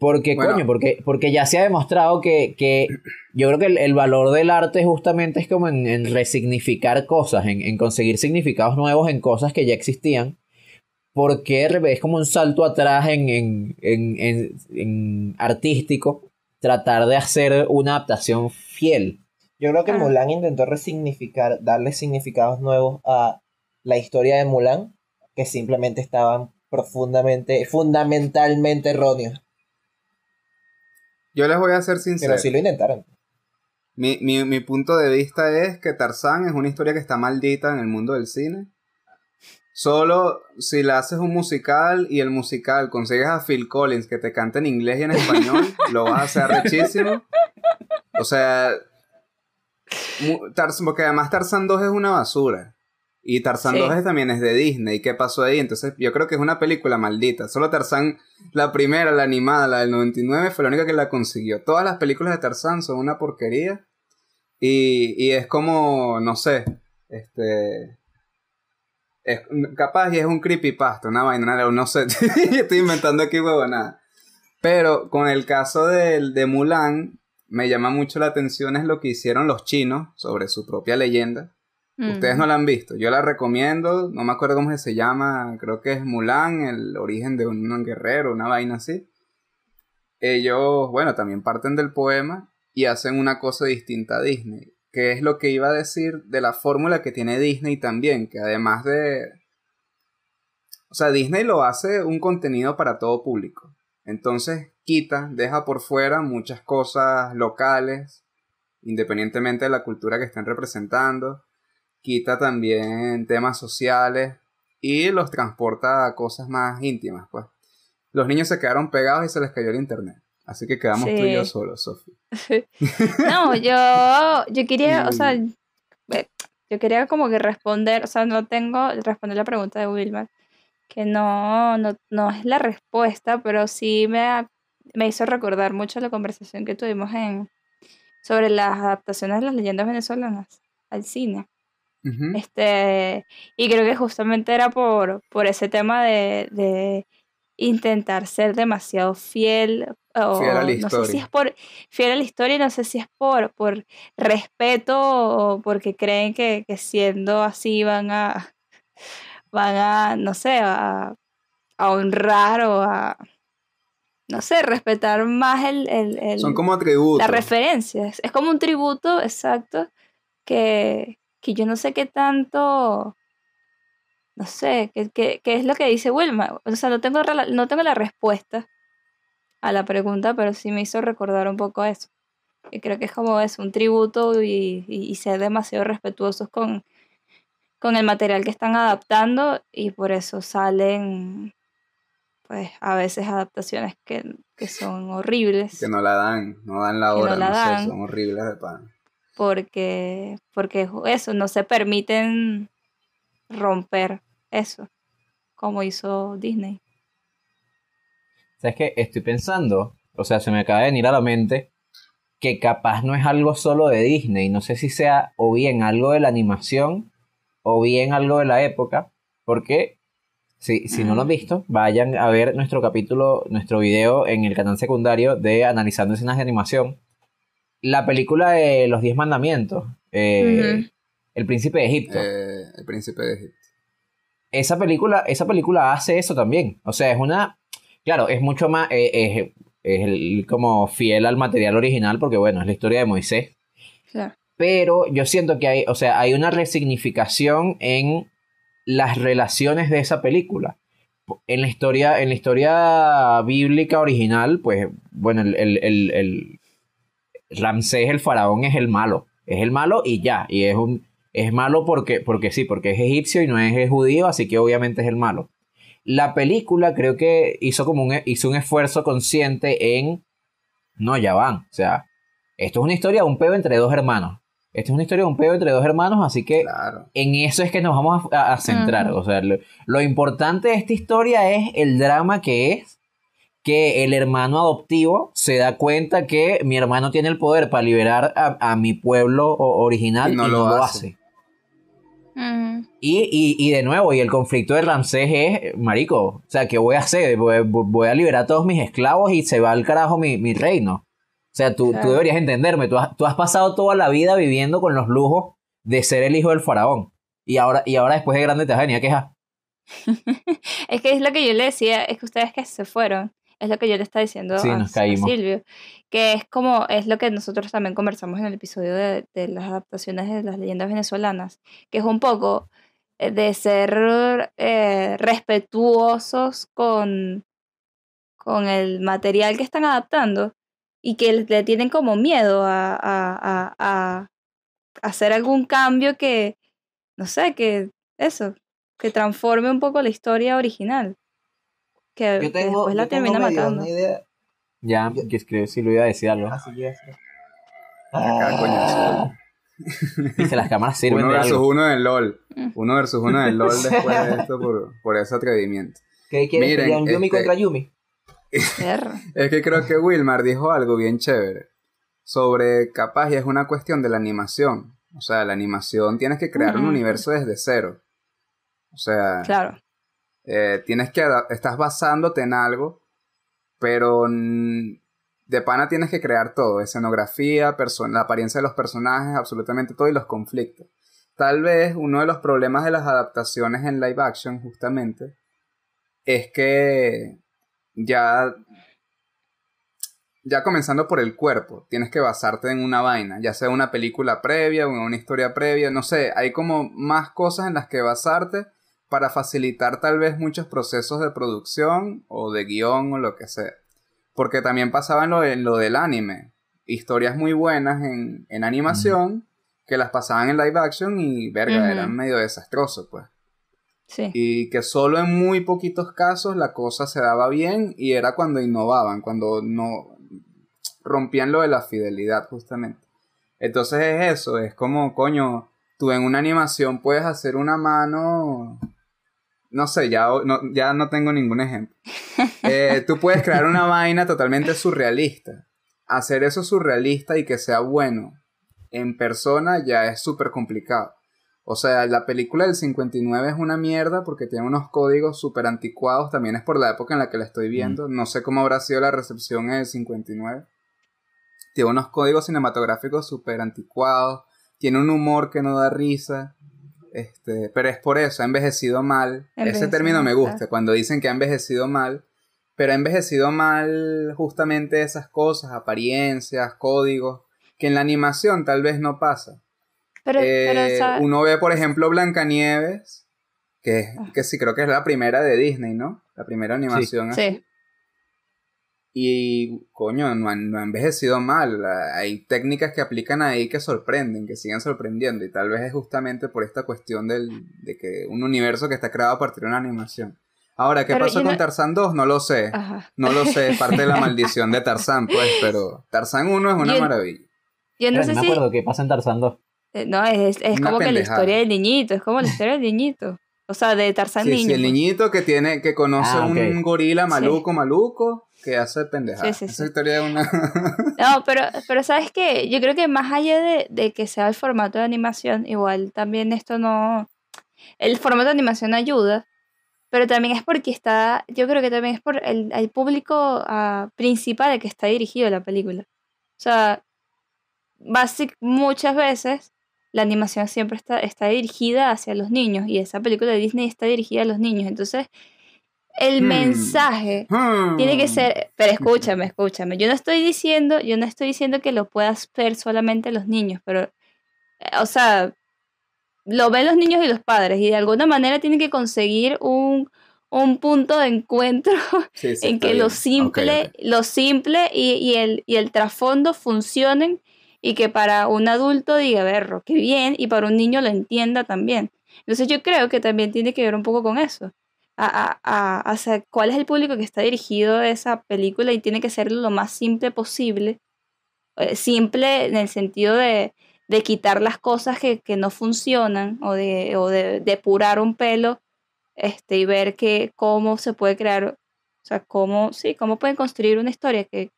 C: Porque,
A: Bueno.
C: coño, porque, porque ya se ha demostrado que, que yo creo que el, el valor del arte justamente es como en, en resignificar cosas, en, en conseguir significados nuevos en cosas que ya existían porque es como un salto atrás en, en, en, en- en artístico tratar de hacer una adaptación fiel.
D: Yo creo que
B: Ah.
D: Mulan intentó resignificar, darle significados nuevos a la historia de Mulan, que simplemente estaban profundamente, fundamentalmente erróneos.
A: Yo les voy a ser sincero.
D: Pero sí lo intentaron.
A: Mi, mi, mi punto de vista es que Tarzán es una historia que está maldita en el mundo del cine. Solo si le haces un musical y el musical consigues a Phil Collins que te cante en inglés y en español, lo vas a hacer rechísimo. O sea, Tarzán- porque además Tarzán 2 es una basura. Y Tarzán
B: Sí.
A: 2 es- también es de Disney. ¿Qué pasó ahí? Entonces yo creo que es una película maldita. Solo Tarzán, la primera, la animada, la del 99, fue la única que la consiguió. Todas las películas de Tarzán son una porquería. Y, y es como, no sé, este... Es, capaz y es un creepypasta, una vaina, no sé, estoy inventando aquí huevonada. Pero con el caso del de Mulan, me llama mucho la atención es lo que hicieron los chinos sobre su propia leyenda.
B: Mm.
A: Ustedes no la han visto, yo la recomiendo, no me acuerdo cómo se llama, creo que es Mulan, el origen de un guerrero, una vaina así. Ellos, bueno, también parten del poema y hacen una cosa distinta a Disney, que es lo que iba a decir de la fórmula que tiene Disney también, que además de... O sea, Disney lo hace un contenido para todo público. Entonces quita, deja por fuera muchas cosas locales, independientemente de la cultura que estén representando quita también temas sociales y los transporta a cosas más íntimas, pues. Los niños se quedaron pegados y se les cayó el internet. Así que quedamos tú y yo
B: Sí.
A: solos, Sofi.
B: No, yo, yo quería, o sea, yo quería como que responder, o sea, no tengo, responder la pregunta de Wilmar, que no, no, no es la respuesta, pero sí me, me hizo recordar mucho la conversación que tuvimos en, sobre las adaptaciones de las leyendas venezolanas al cine. Este, y creo que justamente era por, por ese tema de, de intentar ser demasiado fiel. O,
A: Fiel a la
B: No sé si
A: historia.
B: es por fiel a la historia, no sé si es por, por respeto o porque creen que, que siendo así van a, van a, no sé, a, a honrar o a, no sé, respetar más el, el, el-
A: Son como atributos.
B: la referencia. Es, es como un tributo, exacto, que, que yo no sé qué tanto, no sé, qué, qué- qué es lo que dice Wilma. O sea, no tengo, no tengo la respuesta a la pregunta, pero sí me hizo recordar un poco eso. Y creo que es como es un tributo y, y- y ser demasiado respetuosos con, con el material que están adaptando y por eso salen, pues, a veces adaptaciones que, que son horribles.
A: Que no la dan, no dan la
B: no
A: hora, no,
B: la
A: sé, son horribles de pan.
B: Porque porque eso no se permiten romper eso como hizo Disney
C: ¿Sabes qué? Estoy pensando, o sea, se me acaba de venir a la mente que capaz no es algo solo de Disney. No sé si sea o bien algo de la animación o bien algo de la época. Porque si, si no lo han visto, vayan a ver nuestro capítulo, nuestro video en el canal secundario de Analizando escenas de animación. La película de los Diez Mandamientos. eh. El Príncipe de Egipto.
A: Eh, el príncipe de Egipto.
C: esa película, esa película hace eso también. O sea, es una. Claro, es mucho más. eh, es, es el- como fiel al material original, porque bueno, es la historia de Moisés.
B: Claro.
C: Pero yo siento que hay, o sea, hay una resignificación en las relaciones de esa película. En la historia, en la historia bíblica original, pues, bueno, el, el, el, el- Ramsés, el faraón, es el malo. Es el malo y ya. Y es un. Es malo porque, porque sí, porque es egipcio y no es, judío, así que obviamente es el malo. la película creo que hizo como un, hizo un esfuerzo consciente en, no, ya van, o sea, esto es una historia de un peo entre dos hermanos. Esto es una historia de un peo entre dos hermanos, así que
A: Claro.
C: en eso es que nos vamos a, a centrar. O sea, lo, lo importante de esta historia es el drama que es que el hermano adoptivo se da cuenta que mi hermano tiene el poder para liberar a, a mi pueblo original
A: Y
C: y
A: no
C: no,
A: lo hace.
C: hace.
B: Mm,
C: Y, y, y de nuevo, y el conflicto de Ramsés es, marico, o sea, ¿qué voy a hacer? Voy, voy a liberar a todos mis esclavos y se va al carajo mi, mi reino. O sea, tú,
B: Claro.
C: tú deberías entenderme, tú has, tú has pasado toda la vida viviendo con los lujos de ser el hijo del faraón. Y ahora, y ahora después de grande te vas a venir a quejar.
B: Es que es lo que yo le decía, es que ustedes que se fueron, es lo que yo le estaba diciendo
C: Sí,
B: a. Silvio, que es como, es lo que nosotros también conversamos en el episodio de, de las adaptaciones de las leyendas venezolanas, que es un poco eh, de ser eh, respetuosos con, con el material que están adaptando y que le, tienen como miedo a- a- a hacer algún cambio que, no sé, que eso, que transforme un poco la historia original. Que,
D: Yo
B: que
D: tengo,
B: después la
D: yo
B: termina matando.
D: una idea.
C: Ya,
D: Yo-
C: que escribí si lo iba a decir algo.
D: Así que.
A: Acá, coño,
C: Dice, las cámaras sirven
A: Uno
C: de
A: versus
C: algo.
A: uno en LOL.
B: Mm.
A: Uno versus uno en LOL después de esto por, por ese atrevimiento.
D: ¿Qué quieres
A: Miren?
D: ¿Yumi
A: este-
D: contra Yumi?
A: Es que creo que Wilmar dijo algo bien chévere sobre capaz y es una cuestión de la animación. O sea, la animación tienes que crear un universo desde cero. O sea,
B: Claro.
A: Eh, tienes que estás basándote en algo, pero de pana tienes que crear todo, escenografía, la apariencia de los personajes, absolutamente todo y los conflictos. Tal vez uno de los problemas de las adaptaciones en live action justamente es que ya ya comenzando por el cuerpo, tienes que basarte en una vaina, ya sea una película previa o una historia previa, no sé, hay como más cosas en las que basarte para facilitar tal vez muchos procesos de producción o de guion o lo que sea. Porque también pasaba en lo, en lo del anime, historias muy buenas en, en animación que las pasaban en live action y verga, eran medio desastrosos pues.
B: Sí.
A: Y que solo en muy poquitos casos la cosa se daba bien y era cuando innovaban, cuando no rompían lo de la fidelidad justamente. Entonces es eso, es como, coño, tú en una animación puedes hacer una mano, no sé, ya no, ya no tengo ningún ejemplo. Eh, tú puedes crear una vaina totalmente surrealista. Hacer eso surrealista y que sea bueno en persona ya es súper complicado. O sea, la película del 59 es una mierda porque tiene unos códigos súper anticuados. También es por la época en la que la estoy viendo. No sé cómo habrá sido la recepción en el 59. Tiene unos códigos cinematográficos súper anticuados. Tiene un humor que no da risa. Este, pero es por eso, ha envejecido mal. Ese término me gusta, cuando dicen que ha envejecido mal. Pero ha envejecido mal justamente esas cosas, apariencias, códigos, que en la animación tal vez no pasa.
B: Pero,
A: Eh, uno ve, por ejemplo, Blancanieves, que,
B: Ah.
A: que sí creo que es la primera de Disney, ¿no? La primera animación. así.
B: Sí.
A: Y, coño, no ha, no ha envejecido mal. Hay técnicas que aplican ahí que sorprenden, que siguen sorprendiendo. Y tal vez es justamente por esta cuestión del, de que un universo que está creado a partir de una animación. Ahora, ¿qué
B: Pero
A: pasó con
B: no-
A: Tarzán 2? No lo sé.
B: Ajá.
A: No lo sé, es parte de la maldición de Tarzán, pues. Pero Tarzán 1 es una
B: Yo-
A: maravilla.
B: Yo no
C: Pero
B: sé
C: no me
B: si.
C: acuerdo qué pasa en Tarzán 2.
B: eh, No, es, es
A: Una
B: como que la
A: pendejada.
B: historia del niñito, es como la historia del niñito. O sea, de Tarzán
A: Sí,
B: niño.
A: sí, el
B: pues.
A: niñito que tiene, que conoce
C: Ah, ok.
A: un gorila maluco, maluco, que hace pendejadas.
B: Sí, sí,
A: Esa historia es una...
B: No, pero, pero sabes que yo creo que más allá de, de que sea el formato de animación, igual también esto no... El formato de animación ayuda, pero también es porque está, yo creo que también es por el, el público ah, principal al que está dirigido la película. O sea, basic, muchas veces la animación siempre está, está dirigida hacia los niños y esa película de Disney está dirigida a los niños. Entonces, el
A: Hmm.
B: mensaje tiene que ser, pero escúchame, escúchame. Yo no estoy diciendo, yo no estoy diciendo que lo puedas ver solamente los niños, pero, eh, o sea, lo ven los niños y los padres y de alguna manera tienen que conseguir un, un punto de encuentro
A: Sí, sí,
B: en que lo simple, lo simple y, y el, y el trasfondo funcionen y que para un adulto diga, berro, qué bien, y para un niño lo entienda también. Entonces yo creo que también tiene que ver un poco con eso. A, a, a- cuál es el público que está dirigido a esa película y tiene que ser lo más simple posible. Eh, simple en el sentido de, de quitar las cosas que, que no funcionan o de, o de depurar un pelo este, y ver que cómo se puede crear, o sea, cómo, sí, cómo pueden construir una historia que,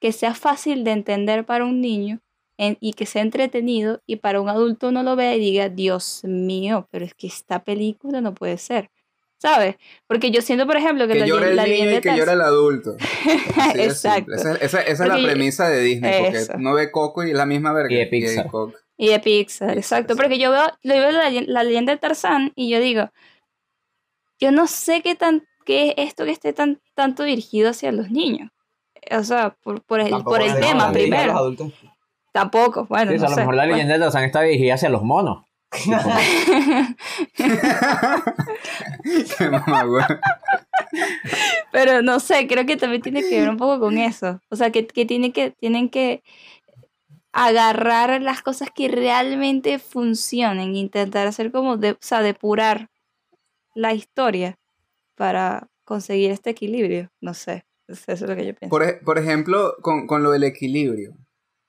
B: que sea fácil de entender para un niño y que sea entretenido y para un adulto uno lo vea y diga, Dios mío, pero es que esta película no puede ser, ¿sabes? Porque yo siento, por ejemplo, que,
A: Que
B: la,
A: llora el
B: la
A: niño
B: leyenda
A: y que
B: de
A: llora el adulto.
B: Exacto.
A: Esa, esa- esa es la
B: Porque yo-
A: premisa de Disney, porque
B: Eso.
A: no ve Coco y es la misma verga.
C: Y de Pixar.
B: Y de Pixar,
A: Pixar,
B: exacto.
A: exacto.
B: Porque yo veo, lo veo la, la leyenda de Tarzán y yo digo, yo no sé qué tan qué es esto que esté tan tanto dirigido hacia los niños. O sea, por, por el,
D: Tampoco
B: por el tema primero. Tampoco, bueno,
C: Sí,
B: no
C: a lo
B: sé.
C: mejor la
B: Bueno,
C: leyenda de Tarzán está dirigida hacia los monos.
A: Qué mamagüey.
B: Pero no sé, creo que también tiene que ver un poco con eso. O sea, que, que, tiene que tienen que agarrar las cosas que realmente funcionen, intentar hacer como, de, o sea, depurar la historia para conseguir este equilibrio. No sé, eso es lo que yo pienso.
A: Por, ej- por ejemplo, con, con lo del equilibrio.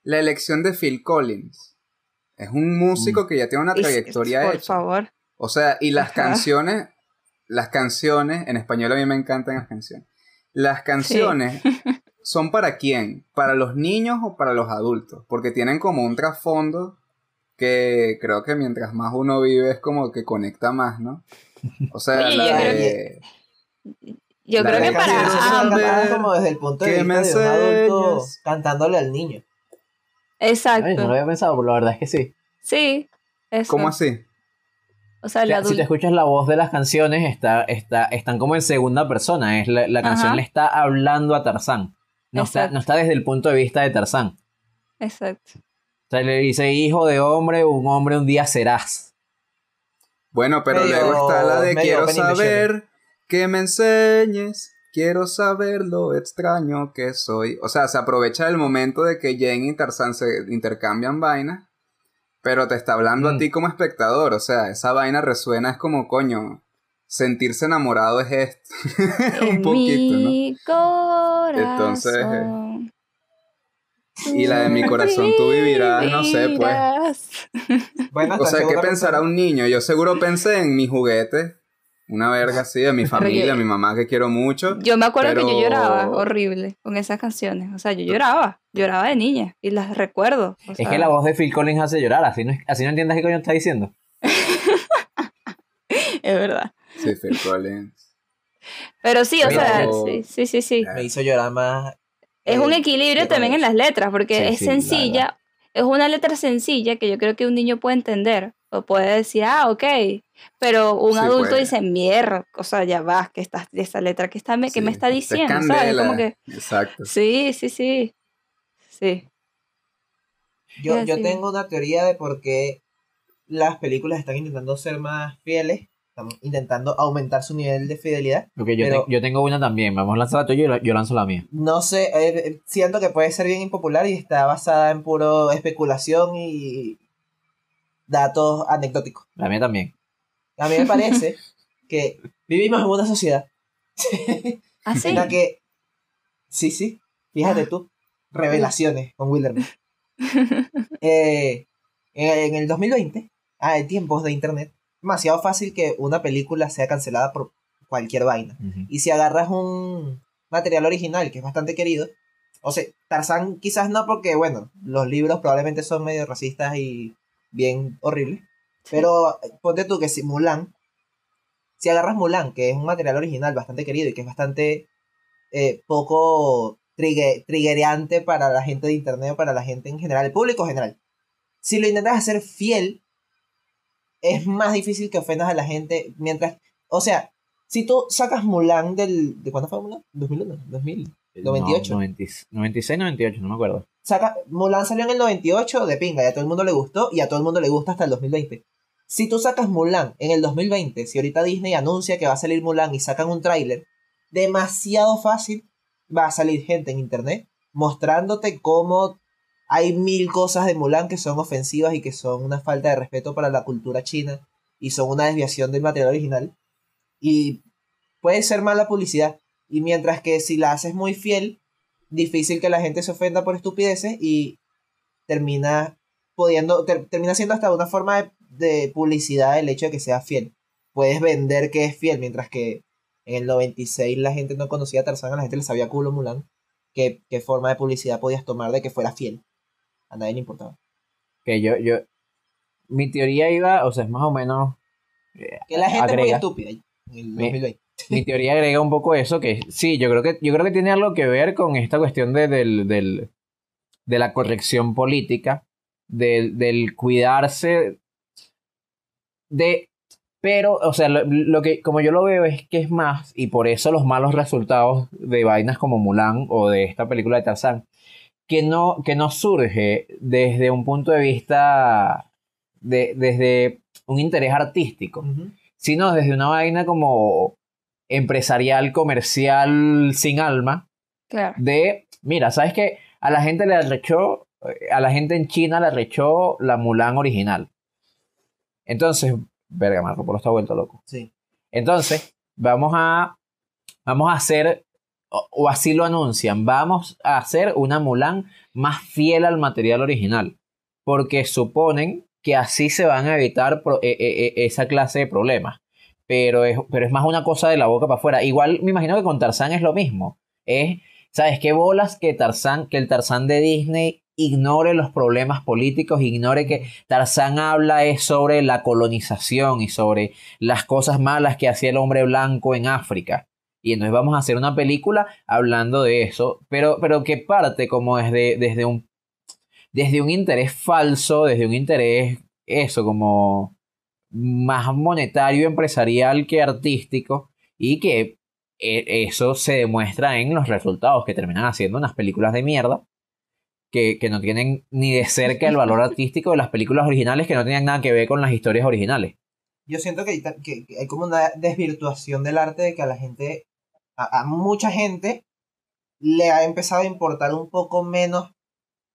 A: La elección de Phil Collins. Es un músico que ya tiene una trayectoria
B: por
A: hecha.
B: favor.
A: O sea, y las
B: Ajá.
A: canciones, las canciones, en español a mí me encantan las canciones. Las canciones son para quién? ¿Para los niños o para los adultos? Porque tienen como un trasfondo que creo que mientras más uno vive es como que conecta más, ¿no? O sea,
B: Oye,
A: la
B: yo creo
A: de-
B: Yo
A: La
B: creo que
A: de
B: para
D: cantadas como desde el punto de
A: que
D: vista de un adulto cantándole al niño.
B: Exacto.
C: Ay, no lo había pensado, pero la verdad es que sí.
B: Sí. Eso.
A: ¿Cómo así?
B: O sea,
C: sea, si te escuchas la voz de las canciones, está, está, están como en segunda persona. Es la, la canción
B: Ajá.
C: le está hablando a Tarzán. No está, no está desde el punto de vista de Tarzán.
B: Exacto.
C: O sea, le dice, hijo de hombre, un hombre un día serás.
A: Bueno, pero
D: Medio-
A: luego está la de quiero saber que me enseñes, quiero saber lo extraño que soy. O sea, se aprovecha del momento de que Jane y Tarzán se intercambian vainas, pero te está hablando
C: Mm.
A: a ti como espectador. O sea, esa vaina resuena, es como, coño, sentirse enamorado es esto. Un poquito, ¿no?
B: mi corazón.
A: Entonces, eh, Y la de mi corazón tú vivirás, no sé, pues.
D: Bueno,
A: O sea, ¿qué pensará un niño? Yo seguro pensé en mi juguete. Una verga así, de mi familia, mi mamá que quiero mucho.
B: Yo me acuerdo que yo lloraba horrible con esas canciones. O sea, yo lloraba. Lloraba de niña. Y las recuerdo. O
C: Es
B: sea,
C: que la voz de Phil Collins hace llorar. Así no, así no entiendes qué coño está diciendo.
B: Es verdad.
A: Sí, Phil Collins.
B: Pero sí, o
A: Pero-
B: sea, sí, sí, sí. sí.
D: Me hizo llorar más.
B: Es
D: eh,
B: un equilibrio
D: de
B: también en las letras, porque
C: Sí,
B: es
C: sí,
B: sencilla, es una letra sencilla que yo creo que un niño puede entender, o puede decir, ah, ok, pero un
A: Sí,
B: adulto
A: puede.
B: dice, mierda, o sea, ya va, que está, esa letra que, está, que
A: Sí,
B: me está
A: es
B: diciendo, ¿sabes? Como que,
A: Exacto.
B: sí, sí, sí, sí.
D: Yo, yo tengo una teoría de por qué las películas están intentando ser más fieles, están intentando aumentar su nivel de fidelidad.
C: Porque yo,
D: Pero-
C: te- yo tengo una también. Vamos a lanzar la tuya y yo- yo lanzo la mía.
D: No sé, eh, siento que puede ser bien impopular y está basada en puro especulación y datos anecdóticos.
C: La mía también.
D: A mí me parece que vivimos en una sociedad
B: ¿Ah, sí?
D: en la que, sí, sí, fíjate tú, revelaciones con Wilderman. Eh, en el 2020, ah, en tiempos de internet, demasiado fácil que una película sea cancelada por cualquier vaina. Y si agarras un material original que es bastante querido, o sea, Tarzán quizás no porque, bueno, los libros probablemente son medio racistas y bien horribles, pero ponte tú que si Mulan, si agarras Mulan, que es un material original bastante querido y que es bastante eh, poco trigue- triggereante para la gente de internet o para la gente en general, el público general, si lo intentas hacer fiel, es más difícil que ofendas a la gente mientras, o sea, si tú sacas Mulan del, ¿de cuándo fue Mulan? 2001, 2000. 98.
C: No, 90 96, 98, no me acuerdo.
D: Saca, Mulan salió en el 98 de pinga y a todo el mundo le gustó y a todo el mundo le gusta hasta el 2020. Si tú sacas Mulan en el 2020, si ahorita Disney anuncia que va a salir Mulan y sacan un tráiler, demasiado fácil va a salir gente en internet mostrándote cómo hay mil cosas de Mulan que son ofensivas y que son una falta de respeto para la cultura china y son una desviación del material original. Y puede ser mala publicidad. Y mientras que si la haces muy fiel, difícil que la gente se ofenda por estupideces y termina pudiendo, ter- termina siendo hasta una forma de, de publicidad el hecho de que sea fiel. Puedes vender que es fiel, mientras que en el 96 la gente no conocía a Tarzán, a la gente le sabía culo Mulan. ¿Qué, qué forma de publicidad podías tomar de que fuera fiel? A nadie le importaba.
C: Que yo, yo, mi teoría iba, o sea, es más o menos, eh,
D: Que la gente es muy estúpida en el
C: Mi-
D: 2020.
C: mi teoría agrega un poco eso, que sí, yo creo que, yo creo que tiene algo que ver con esta cuestión de, del, del- de la corrección política, del, del cuidarse de... Pero, o sea, lo, lo que, como yo lo veo es que es más, y por eso los malos resultados de vainas como Mulan o de esta película de Tarzán, que no, que no surge desde un punto de vista, de, desde un interés artístico, sino desde una vaina como empresarial, comercial, sin alma,
B: Claro.
C: de, mira, ¿sabes qué? A la gente le arrechó, a la gente en China le arrechó la Mulan original. Entonces, verga, Marco Polo está vuelto loco.
D: Sí.
C: Entonces, vamos a, vamos a hacer, o, o así lo anuncian, vamos a hacer una Mulan más fiel al material original, porque suponen que así se van a evitar pro- e- e- e- esa clase de problemas. Pero es, pero es más una cosa de la boca para afuera. Igual me imagino que con Tarzán es lo mismo. Es, ¿sabes qué bolas que Tarzán, que el Tarzán de Disney ignore los problemas políticos, ignore que Tarzán habla es sobre la colonización y sobre las cosas malas que hacía el hombre blanco en África. Y entonces vamos a hacer una película hablando de eso, pero, pero que parte como desde, desde, un, desde un interés falso, desde un interés, eso, como más monetario, empresarial que artístico, y que eh, eso se demuestra en los resultados que terminan haciendo unas películas de mierda. Que, que no tienen ni de cerca el valor artístico de las películas originales que no tenían nada que ver con las historias originales.
D: Yo siento que hay, que hay como una desvirtuación del arte de que a la gente, a, a mucha gente, le ha empezado a importar un poco menos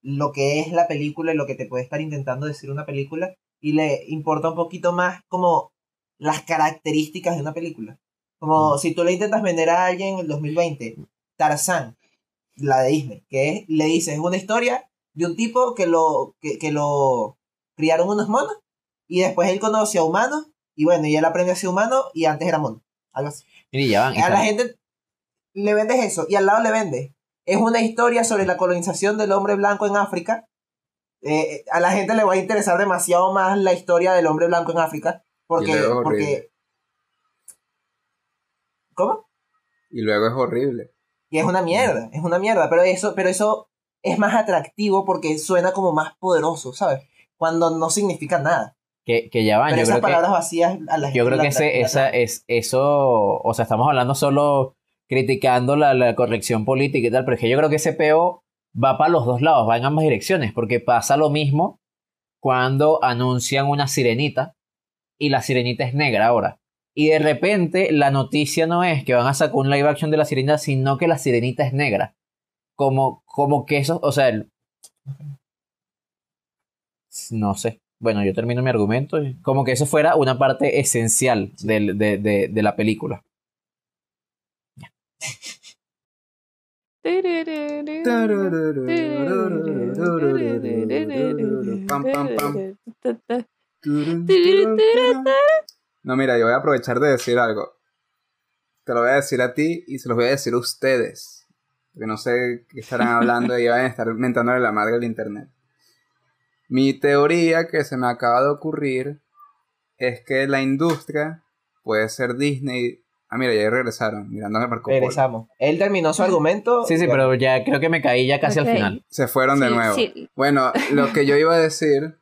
D: lo que es la película y lo que te puede estar intentando decir una película y le importa un poquito más como las características de una película. Como si tú le intentas vender a alguien en el 2020 Tarzán, la de Disney, que es, le dices, es una historia de un tipo que lo, que, que lo criaron unos monos y después él conoció a humanos y bueno, y él aprendió a ser humano y antes era mono. Algo así.
C: Mire, ya van.
D: A la gente le vendes eso y al lado le vendes. Es una historia sobre la colonización del hombre blanco en África. Eh, a la gente le va a interesar demasiado más la historia del hombre blanco en África. Porque,
A: Y luego es
D: porque... ¿Cómo?
A: Y luego es horrible.
D: Y es una mierda, es una mierda. Pero eso, pero eso es más atractivo porque suena como más poderoso, ¿sabes? Cuando no significa nada.
C: Que, que ya van.
D: Pero
C: Yo
D: esas
C: creo que,
D: palabras vacías a la gente
C: yo creo
D: la
C: que ese, esa, es, eso, o sea, estamos hablando solo criticando la, la corrección política y tal, pero es que yo creo que ese peo va para los dos lados, va en ambas direcciones, porque pasa lo mismo cuando anuncian una sirenita y la sirenita es negra ahora. Y de repente la noticia no es que van a sacar un live action de la sirenita, sino que la sirenita es negra. Como, como que eso, o sea, el- no sé. Bueno, yo termino mi argumento. Como que eso fuera una parte esencial del- de, de- de la película.
A: No, mira, yo voy a aprovechar de decir algo. Te lo voy a decir a ti y se los voy a decir a ustedes. Porque no sé qué estarán hablando y van a estar mentándole la madre al internet. Mi teoría que se me acaba de ocurrir es que la industria puede ser Disney. Ah, mira, ya regresaron, mirándome Marco Polo.
D: Regresamos. Él terminó su argumento.
C: Sí, sí, pero ya creo que me caí ya casi al final.
A: Se fueron de nuevo.
B: sí.
A: Bueno, lo que yo iba a decir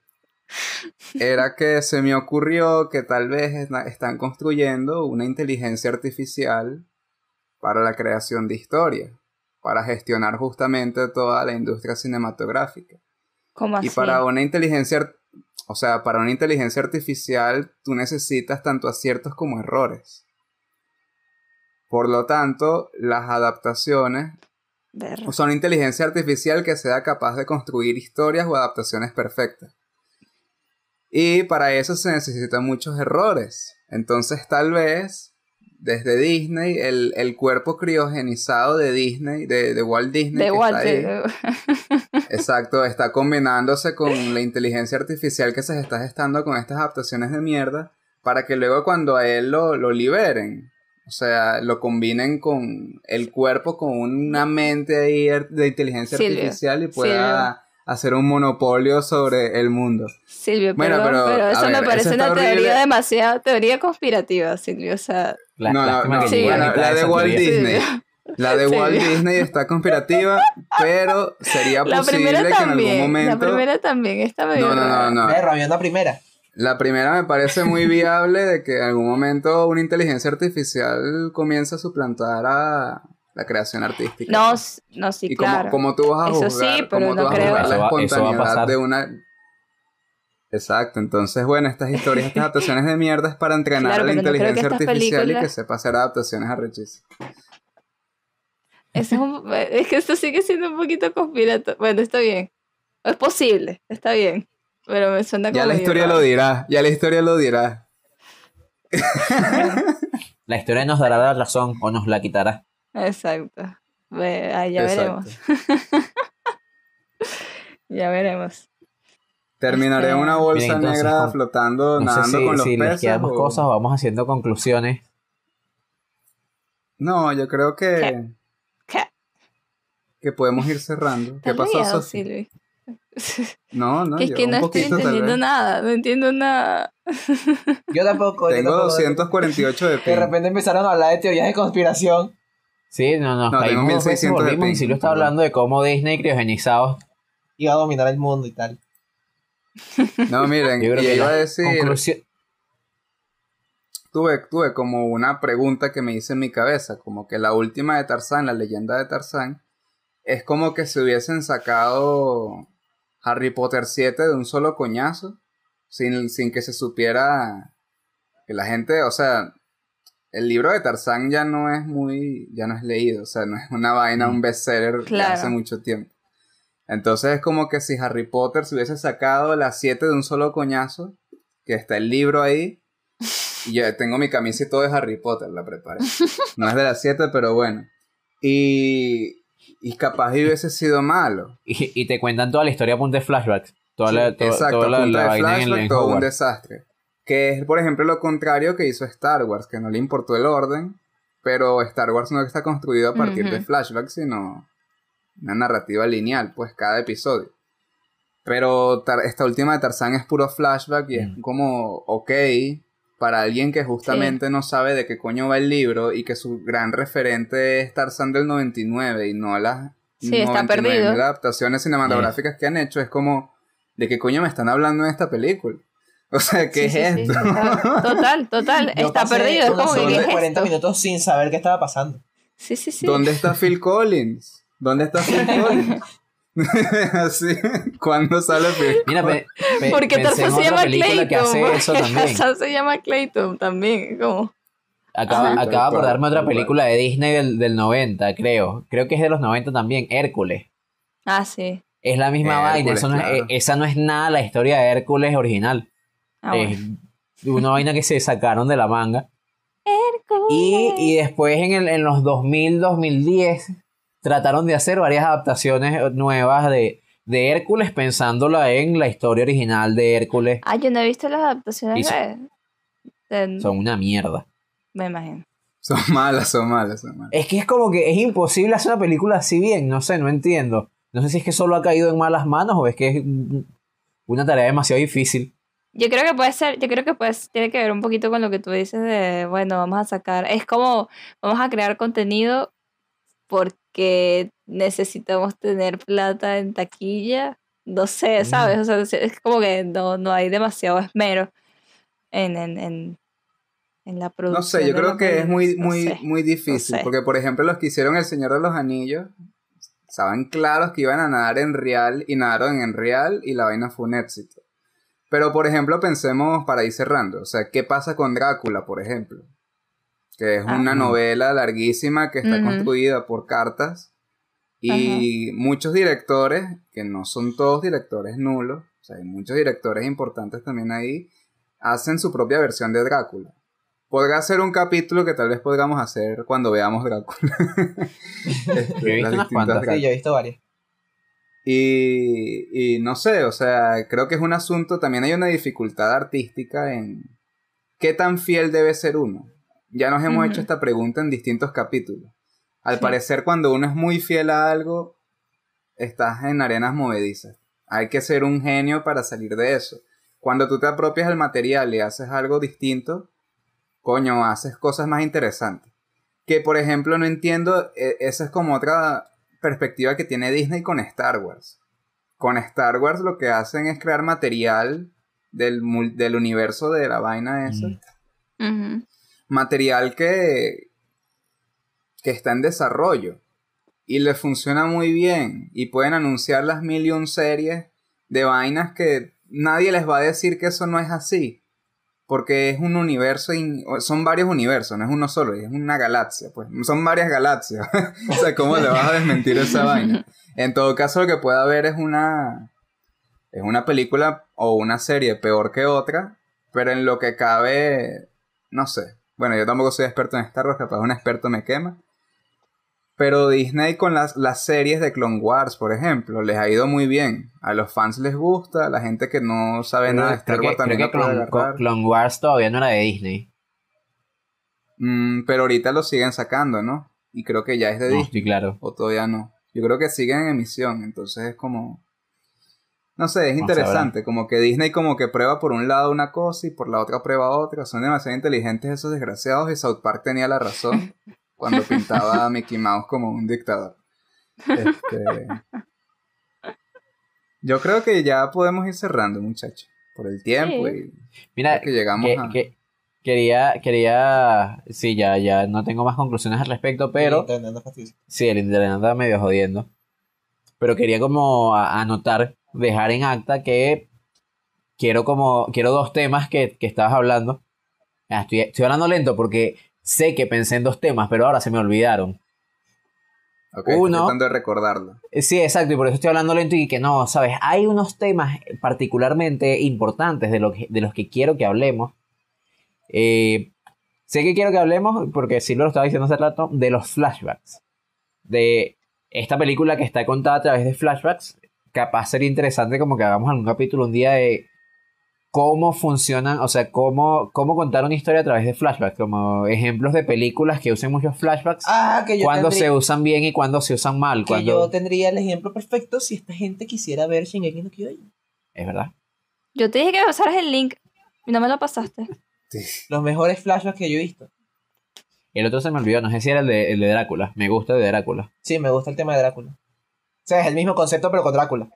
A: era que se me ocurrió que tal vez est- están construyendo una inteligencia artificial para la creación de historia, para gestionar justamente toda la industria cinematográfica.
B: ¿Cómo así?
A: Y para una inteligencia, o sea, para una inteligencia artificial tú necesitas tanto aciertos como errores. Por lo tanto, las adaptaciones
B: Ver.
A: una inteligencia artificial que sea capaz de construir historias o adaptaciones perfectas. Y para eso se necesitan muchos errores. Entonces, tal vez desde Disney, el, el cuerpo criogenizado de Disney, de, de Walt Disney.
B: De
A: que
B: Walt.
A: está ahí, Exacto, está combinándose con la inteligencia artificial que se está gestando con estas adaptaciones de mierda para que luego cuando a él lo, lo liberen, o sea, lo combinen con el cuerpo, con una mente ahí de inteligencia
B: Silvio,
A: artificial y pueda hacer un monopolio sobre el mundo.
B: Silvio,
A: Bueno,
B: perdón,
A: pero,
B: eso
A: ver,
B: me parece una teoría
A: horrible.
B: demasiado, teoría conspirativa, Silvio, o sea,
C: La,
A: No, no,
B: sí,
A: bueno, la de Walt
C: teoría.
A: Disney. La de
B: Sí.
A: Walt Disney está conspirativa, pero sería
B: la
A: posible
B: primera
A: que en algún momento...
B: la primera también, esta me
A: No, no, no, no.
D: Había una primera.
A: La primera me parece muy viable de que en algún momento una inteligencia artificial comience a suplantar a la creación artística.
B: No, no, sí,
A: y como,
B: claro.
A: como tú vas a
B: Eso
A: juzgar,
B: sí, pero
A: cómo tú
B: no
A: vas a
B: creo.
A: juzgar la
C: Eso va- eso va a
A: espontaneidad de una... Exacto, entonces bueno, estas historias, estas adaptaciones de mierda es para entrenar
B: Claro,
A: a la
B: no
A: inteligencia artificial y que sepa hacer adaptaciones arrechísimas.
B: Eso es, un- es que esto sigue siendo un poquito conspiratorio. Bueno, está bien. Es posible, está bien. Pero me suena como.
A: Ya la historia
B: raro.
A: lo dirá, ya la historia lo dirá.
C: La historia nos dará la razón o nos la quitará.
B: Exacto. Ve, ah, ya
A: Exacto.
B: veremos. ya veremos.
A: Terminaré
B: Este,
A: en una bolsa
C: Bien, entonces,
A: negra
C: con-
A: flotando,
C: No sé
A: nadando
C: si,
A: con los
C: si les
A: peces.
C: quedamos
A: o-
C: cosas vamos haciendo conclusiones.
A: No, yo creo que,
B: ¿Qué? ¿Qué?
A: que podemos ir cerrando. ¿Qué
B: ¿Estás
A: pasó, Sofi? No, no,
B: que es
A: yo
B: que
A: un
B: no estoy
A: poquito,
B: entendiendo nada. No entiendo nada.
D: Yo tampoco. yo
A: Tengo
D: tampoco.
A: 248 de
D: Que de
A: ping.
D: repente empezaron a hablar de teorías de conspiración.
C: Sí, no, nos
A: No,
C: caímos
A: tengo
C: dos veces,
A: 1600 de
C: volvimos y
A: ping,
C: Silvio está hablando de cómo Disney criogenizados.
D: Iba a dominar el mundo y tal.
A: No, miren,
C: Yo creo
A: y
C: que
A: iba a decir,
C: conclusión...
A: tuve, tuve como una pregunta que me hice en mi cabeza, como que la última de Tarzán, la leyenda de Tarzán, es como que se hubiesen sacado Harry Potter 7 de un solo coñazo, sin, sin que se supiera que la gente, o sea, el libro de Tarzán ya no es muy, ya no es leído, o sea, no es una vaina, un bestseller de
B: Claro.
A: hace mucho tiempo. Entonces es como que si Harry Potter se hubiese sacado las 7 de un solo coñazo, que está el libro ahí, y yo tengo mi camisa y todo de Harry Potter, la preparé. No es de las 7, pero bueno. Y, y capaz y hubiese sido malo.
C: Y, y te cuentan toda la historia a punta de flashbacks. Toda la, to-
A: Exacto,
C: toda la,
A: punta
C: la
A: de
C: vaina en,
A: flashback,
C: en
A: todo un desastre. Que es, por ejemplo, lo contrario que hizo Star Wars, que no le importó el orden, pero Star Wars no está construido a partir de
B: Ujú.
A: flashbacks, sino una narrativa lineal, pues cada episodio. Pero Tar- esta última de Tarzán es puro flashback y es como, ok, para alguien que justamente no sabe de qué coño va el libro y que su gran referente es Tarzán del 99 y no las
B: Sí, está perdido.
A: adaptaciones cinematográficas que han hecho, es como, ¿de qué coño me están hablando en esta película? O sea, ¿qué
B: Sí,
A: es
B: sí, sí,
A: esto?
B: está- Total, total.
D: Yo
B: está
D: pasé
B: perdido. Es como que,
D: zona
B: ¿qué
D: de
B: es
D: 40
B: esto?
D: minutos sin saber qué estaba pasando.
B: Sí, sí, sí.
A: ¿Dónde está Phil Collins? ¿Dónde está Phil Collins? Así, ¿cuándo sale
C: Mira, pe- pe-
B: Porque Tarzán se llama Clayton.
C: que hace eso
B: porque
C: también.
B: Tarzán se llama Clayton también. Como...
C: Acaba,
A: Sí,
C: acaba de acordarme
A: cual,
C: otra película de Disney del, del 90, creo. Creo que es de los 90 también, Hércules.
B: Ah, sí.
C: Es la misma vaina,
A: Hércules,
C: eso no es-
A: claro.
C: eh, esa no es nada la historia de Hércules original.
B: Ah, bueno.
C: Es una vaina que se sacaron de la manga. Y, y después en, el, en los 2000, 2010 trataron de hacer varias adaptaciones nuevas de, de Hércules pensándola en la historia original de Hércules.
B: Ah, yo no he visto las adaptaciones de...
C: Son una mierda.
B: Me imagino.
A: Son malas, son malas, son malas.
C: Es que es como que es imposible hacer una película así bien, no sé, no entiendo. No sé si es que solo ha caído en malas manos o es que es una tarea demasiado difícil.
B: Yo creo que puede ser, yo creo que pues tiene que ver un poquito con lo que tú dices de, bueno, vamos a sacar, es como, vamos a crear contenido porque necesitamos tener plata en taquilla, no sé, ¿sabes? O sea, es- como que no, no hay demasiado esmero en, en, en, en la producción.
A: No sé, yo creo que es muy,
B: no
A: muy,
B: sé.
A: muy difícil.
B: sé.
A: Porque, por ejemplo, los que hicieron El Señor de los Anillos estaban claros que iban a nadar en real y nadaron en real y la vaina fue un éxito. Pero, por ejemplo, pensemos para ir cerrando. O sea, ¿qué pasa con Drácula, por ejemplo? Que es una novela larguísima que está construida por cartas. Y muchos directores, que no son todos directores nulos, o sea, hay muchos directores importantes también ahí, hacen su propia versión de Drácula. podrá ser un capítulo que tal vez podamos hacer cuando veamos Drácula. Este,
C: Yo he visto unas cuantas.
D: Sí, yo he visto varias.
A: Y, y no sé, o sea, creo que es un asunto, también hay una dificultad artística en qué tan fiel debe ser uno. Ya nos hemos hecho esta pregunta en distintos capítulos. Al
B: Sí.
A: parecer, cuando uno es muy fiel a algo, estás en arenas movedizas. Hay que ser un genio para salir de eso. Cuando tú te apropias del material y haces algo distinto, coño, haces cosas más interesantes. Que por ejemplo no entiendo, e- esa es como otra perspectiva que tiene Disney con Star Wars. Con Star Wars lo que hacen es crear material del, mul- del universo de la vaina esa.
C: Mm.
B: Ujú.
A: Material que, que está en desarrollo. Y le funciona muy bien. Y pueden anunciar las mil y un series de vainas que nadie les va a decir que eso no es así. Porque es un universo, son varios universos, no es uno solo, es una galaxia, pues. Son varias galaxias. o sea, ¿cómo le vas a desmentir esa vaina? En todo caso, lo que puede haber es una. Es una película o una serie peor que otra, pero en lo que cabe. No sé. Bueno, yo tampoco soy experto en Star Wars, capaz un experto me quema. Pero Disney con las, las series de Clone Wars, por ejemplo, les ha ido muy bien. A los fans les gusta, a la gente que no sabe nada de Star
C: creo que,
A: Wars también
C: creo que Clone. Clone Wars todavía no era de Disney.
A: Mm, pero ahorita lo siguen sacando, ¿no? Y creo que ya es de
C: No,
A: Disney.
C: estoy claro.
A: O todavía no. Yo creo que siguen en emisión, entonces es como... No sé, es interesante, como que Disney como que prueba por un lado una cosa y por la otra prueba otra. Son demasiado inteligentes esos desgraciados y South Park tenía la razón cuando pintaba a Mickey Mouse como un dictador. Este... Yo creo que ya podemos ir cerrando, muchachos. Por el tiempo
B: Sí.
A: y
C: Mira,
A: que llegamos
C: que-
A: a...
C: que- quería, quería, sí, ya, ya no tengo más conclusiones al respecto, pero
D: fastidioso.
C: sí, el internet anda medio jodiendo. Pero quería como a- anotar, dejar en acta que quiero como, quiero dos temas que, que estabas hablando. Ah, estoy, estoy hablando lento porque sé que pensé en dos temas, pero ahora se me olvidaron.
A: Ok, estoy
C: uno-
A: tratando de recordarlo.
C: Eh, Sí, exacto, y por eso estoy hablando lento y que no, ¿sabes? Hay unos temas particularmente importantes de, lo que- de los que quiero que hablemos. Eh, sé que quiero que hablemos, porque sí lo estaba diciendo hace rato, de los flashbacks. De esta película que está contada a través de flashbacks. Capaz sería interesante como que hagamos algún capítulo un día de cómo funcionan, o sea, cómo, cómo contar una historia a través de flashbacks, como ejemplos de películas que usen muchos flashbacks.
D: Ah, que yo,
C: cuando
D: tendría,
C: se usan bien y cuando se usan mal.
D: que
C: Cuando...
D: yo tendría el ejemplo perfecto si esta gente quisiera ver Shingeki no Kyojin.
C: Es verdad.
B: Yo te dije que me pasaras el link y no me lo pasaste.
D: Los mejores flashbacks que yo he visto.
C: El otro se me olvidó, no sé si era el de, el de Drácula. Me gusta el de Drácula.
D: Sí, me gusta el tema de Drácula. O sea, es el mismo concepto pero con Drácula.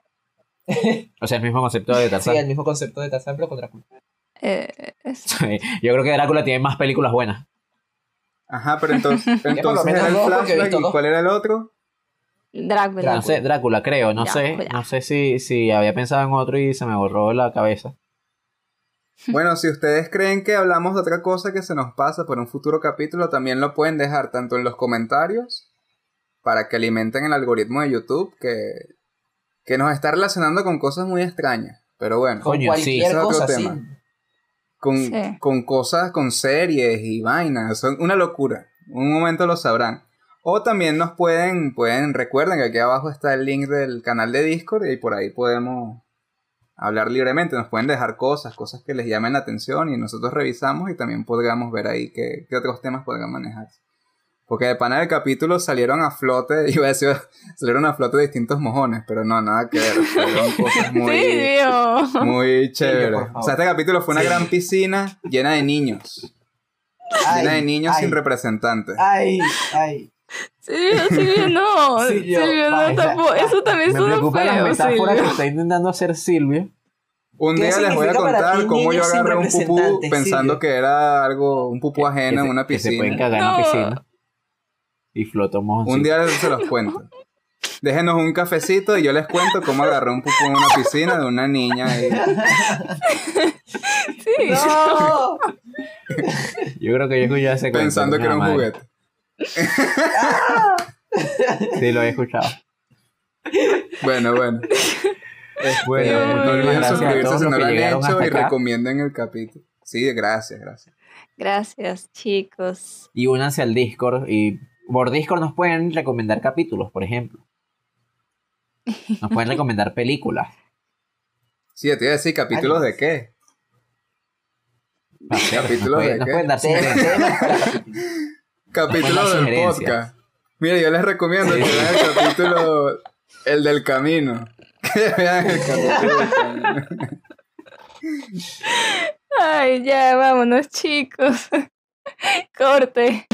C: O sea, el mismo concepto de
D: Sí,
C: Tarzán.
D: el mismo concepto de Tarzán pero con Drácula.
B: Eh, es-
C: Yo creo que Drácula tiene más películas buenas.
A: Ajá, pero entonces, entonces era el flashback y cuál era el otro.
B: Drácula.
C: No sé, Drácula, creo. No sé.
B: Drácula.
C: No sé si, si había pensado en otro y se me borró la cabeza.
A: Bueno, si ustedes creen que hablamos de otra cosa que se nos pasa por un futuro capítulo, también lo pueden dejar tanto en los comentarios para que alimenten el algoritmo de YouTube que, que nos está relacionando con cosas muy extrañas. Pero bueno,
D: Con cualquier
A: es otro
D: cosa, sí.
A: tema. con,
B: Sí.
A: con cosas, con series y vainas, son una locura. Un momento lo sabrán. O también nos pueden, pueden, recuerden que aquí abajo está el link del canal de Discord y por ahí podemos hablar libremente. Nos pueden dejar cosas, cosas que les llamen la atención y nosotros revisamos y también podríamos ver ahí qué, qué otros temas podrían manejar. Porque de pana del capítulo salieron a flote, iba a decir, salieron a flote distintos mojones, pero no, nada que ver. Salieron cosas muy,
B: Sí, Dios.
A: muy chéveres.
D: favor.
A: o sea, este capítulo fue una
D: Sí.
A: gran piscina llena de niños.
D: Ay,
A: llena de niños
D: ay,
A: sin representantes.
D: Ay, ay.
B: Silvio, Silvio, no.
D: Silvio,
B: Silvio, no,
D: basta.
B: tampoco. Eso también
C: Me
B: suena
C: preocupan las
B: feo,
C: metáforas que
B: Silvio.
C: está intentando hacer Silvio.
A: Un
D: ¿Qué
A: día les voy a contar cómo yo agarré un pupú pensando
D: Silvio?
A: que era algo, un pupú ajeno
C: que
A: en
C: se-
A: una
C: Que se pueden
A: piscina.
C: cagar en la
B: No.
C: piscina. Y flotó mojoncito.
A: Un día se los cuento. Déjenos un cafecito y yo les cuento cómo agarré un pupú en una piscina de una niña. ahí.
B: Sí.
D: No.
C: Yo creo que yo escuché ese
A: pensando que era un juguete.
C: Sí, lo he escuchado.
A: Bueno, bueno.
C: Bueno,
A: no olviden suscribirse si no lo han hecho y
C: acá.
A: recomienden el capítulo. Sí, gracias, gracias.
B: Gracias, chicos.
C: Y únanse al Discord. Y por Discord nos pueden recomendar capítulos, por ejemplo. Nos pueden recomendar películas.
A: Sí, te iba a decir, ¿capítulos de qué? ¿Capítulos de qué?
D: capítulos.
A: Del
C: sugerencias.
A: podcast. Mira, yo les recomiendo que vean el capítulo, el del camino. Que vean el capítulo del camino.
B: Ay, ya, vámonos, chicos. Corte.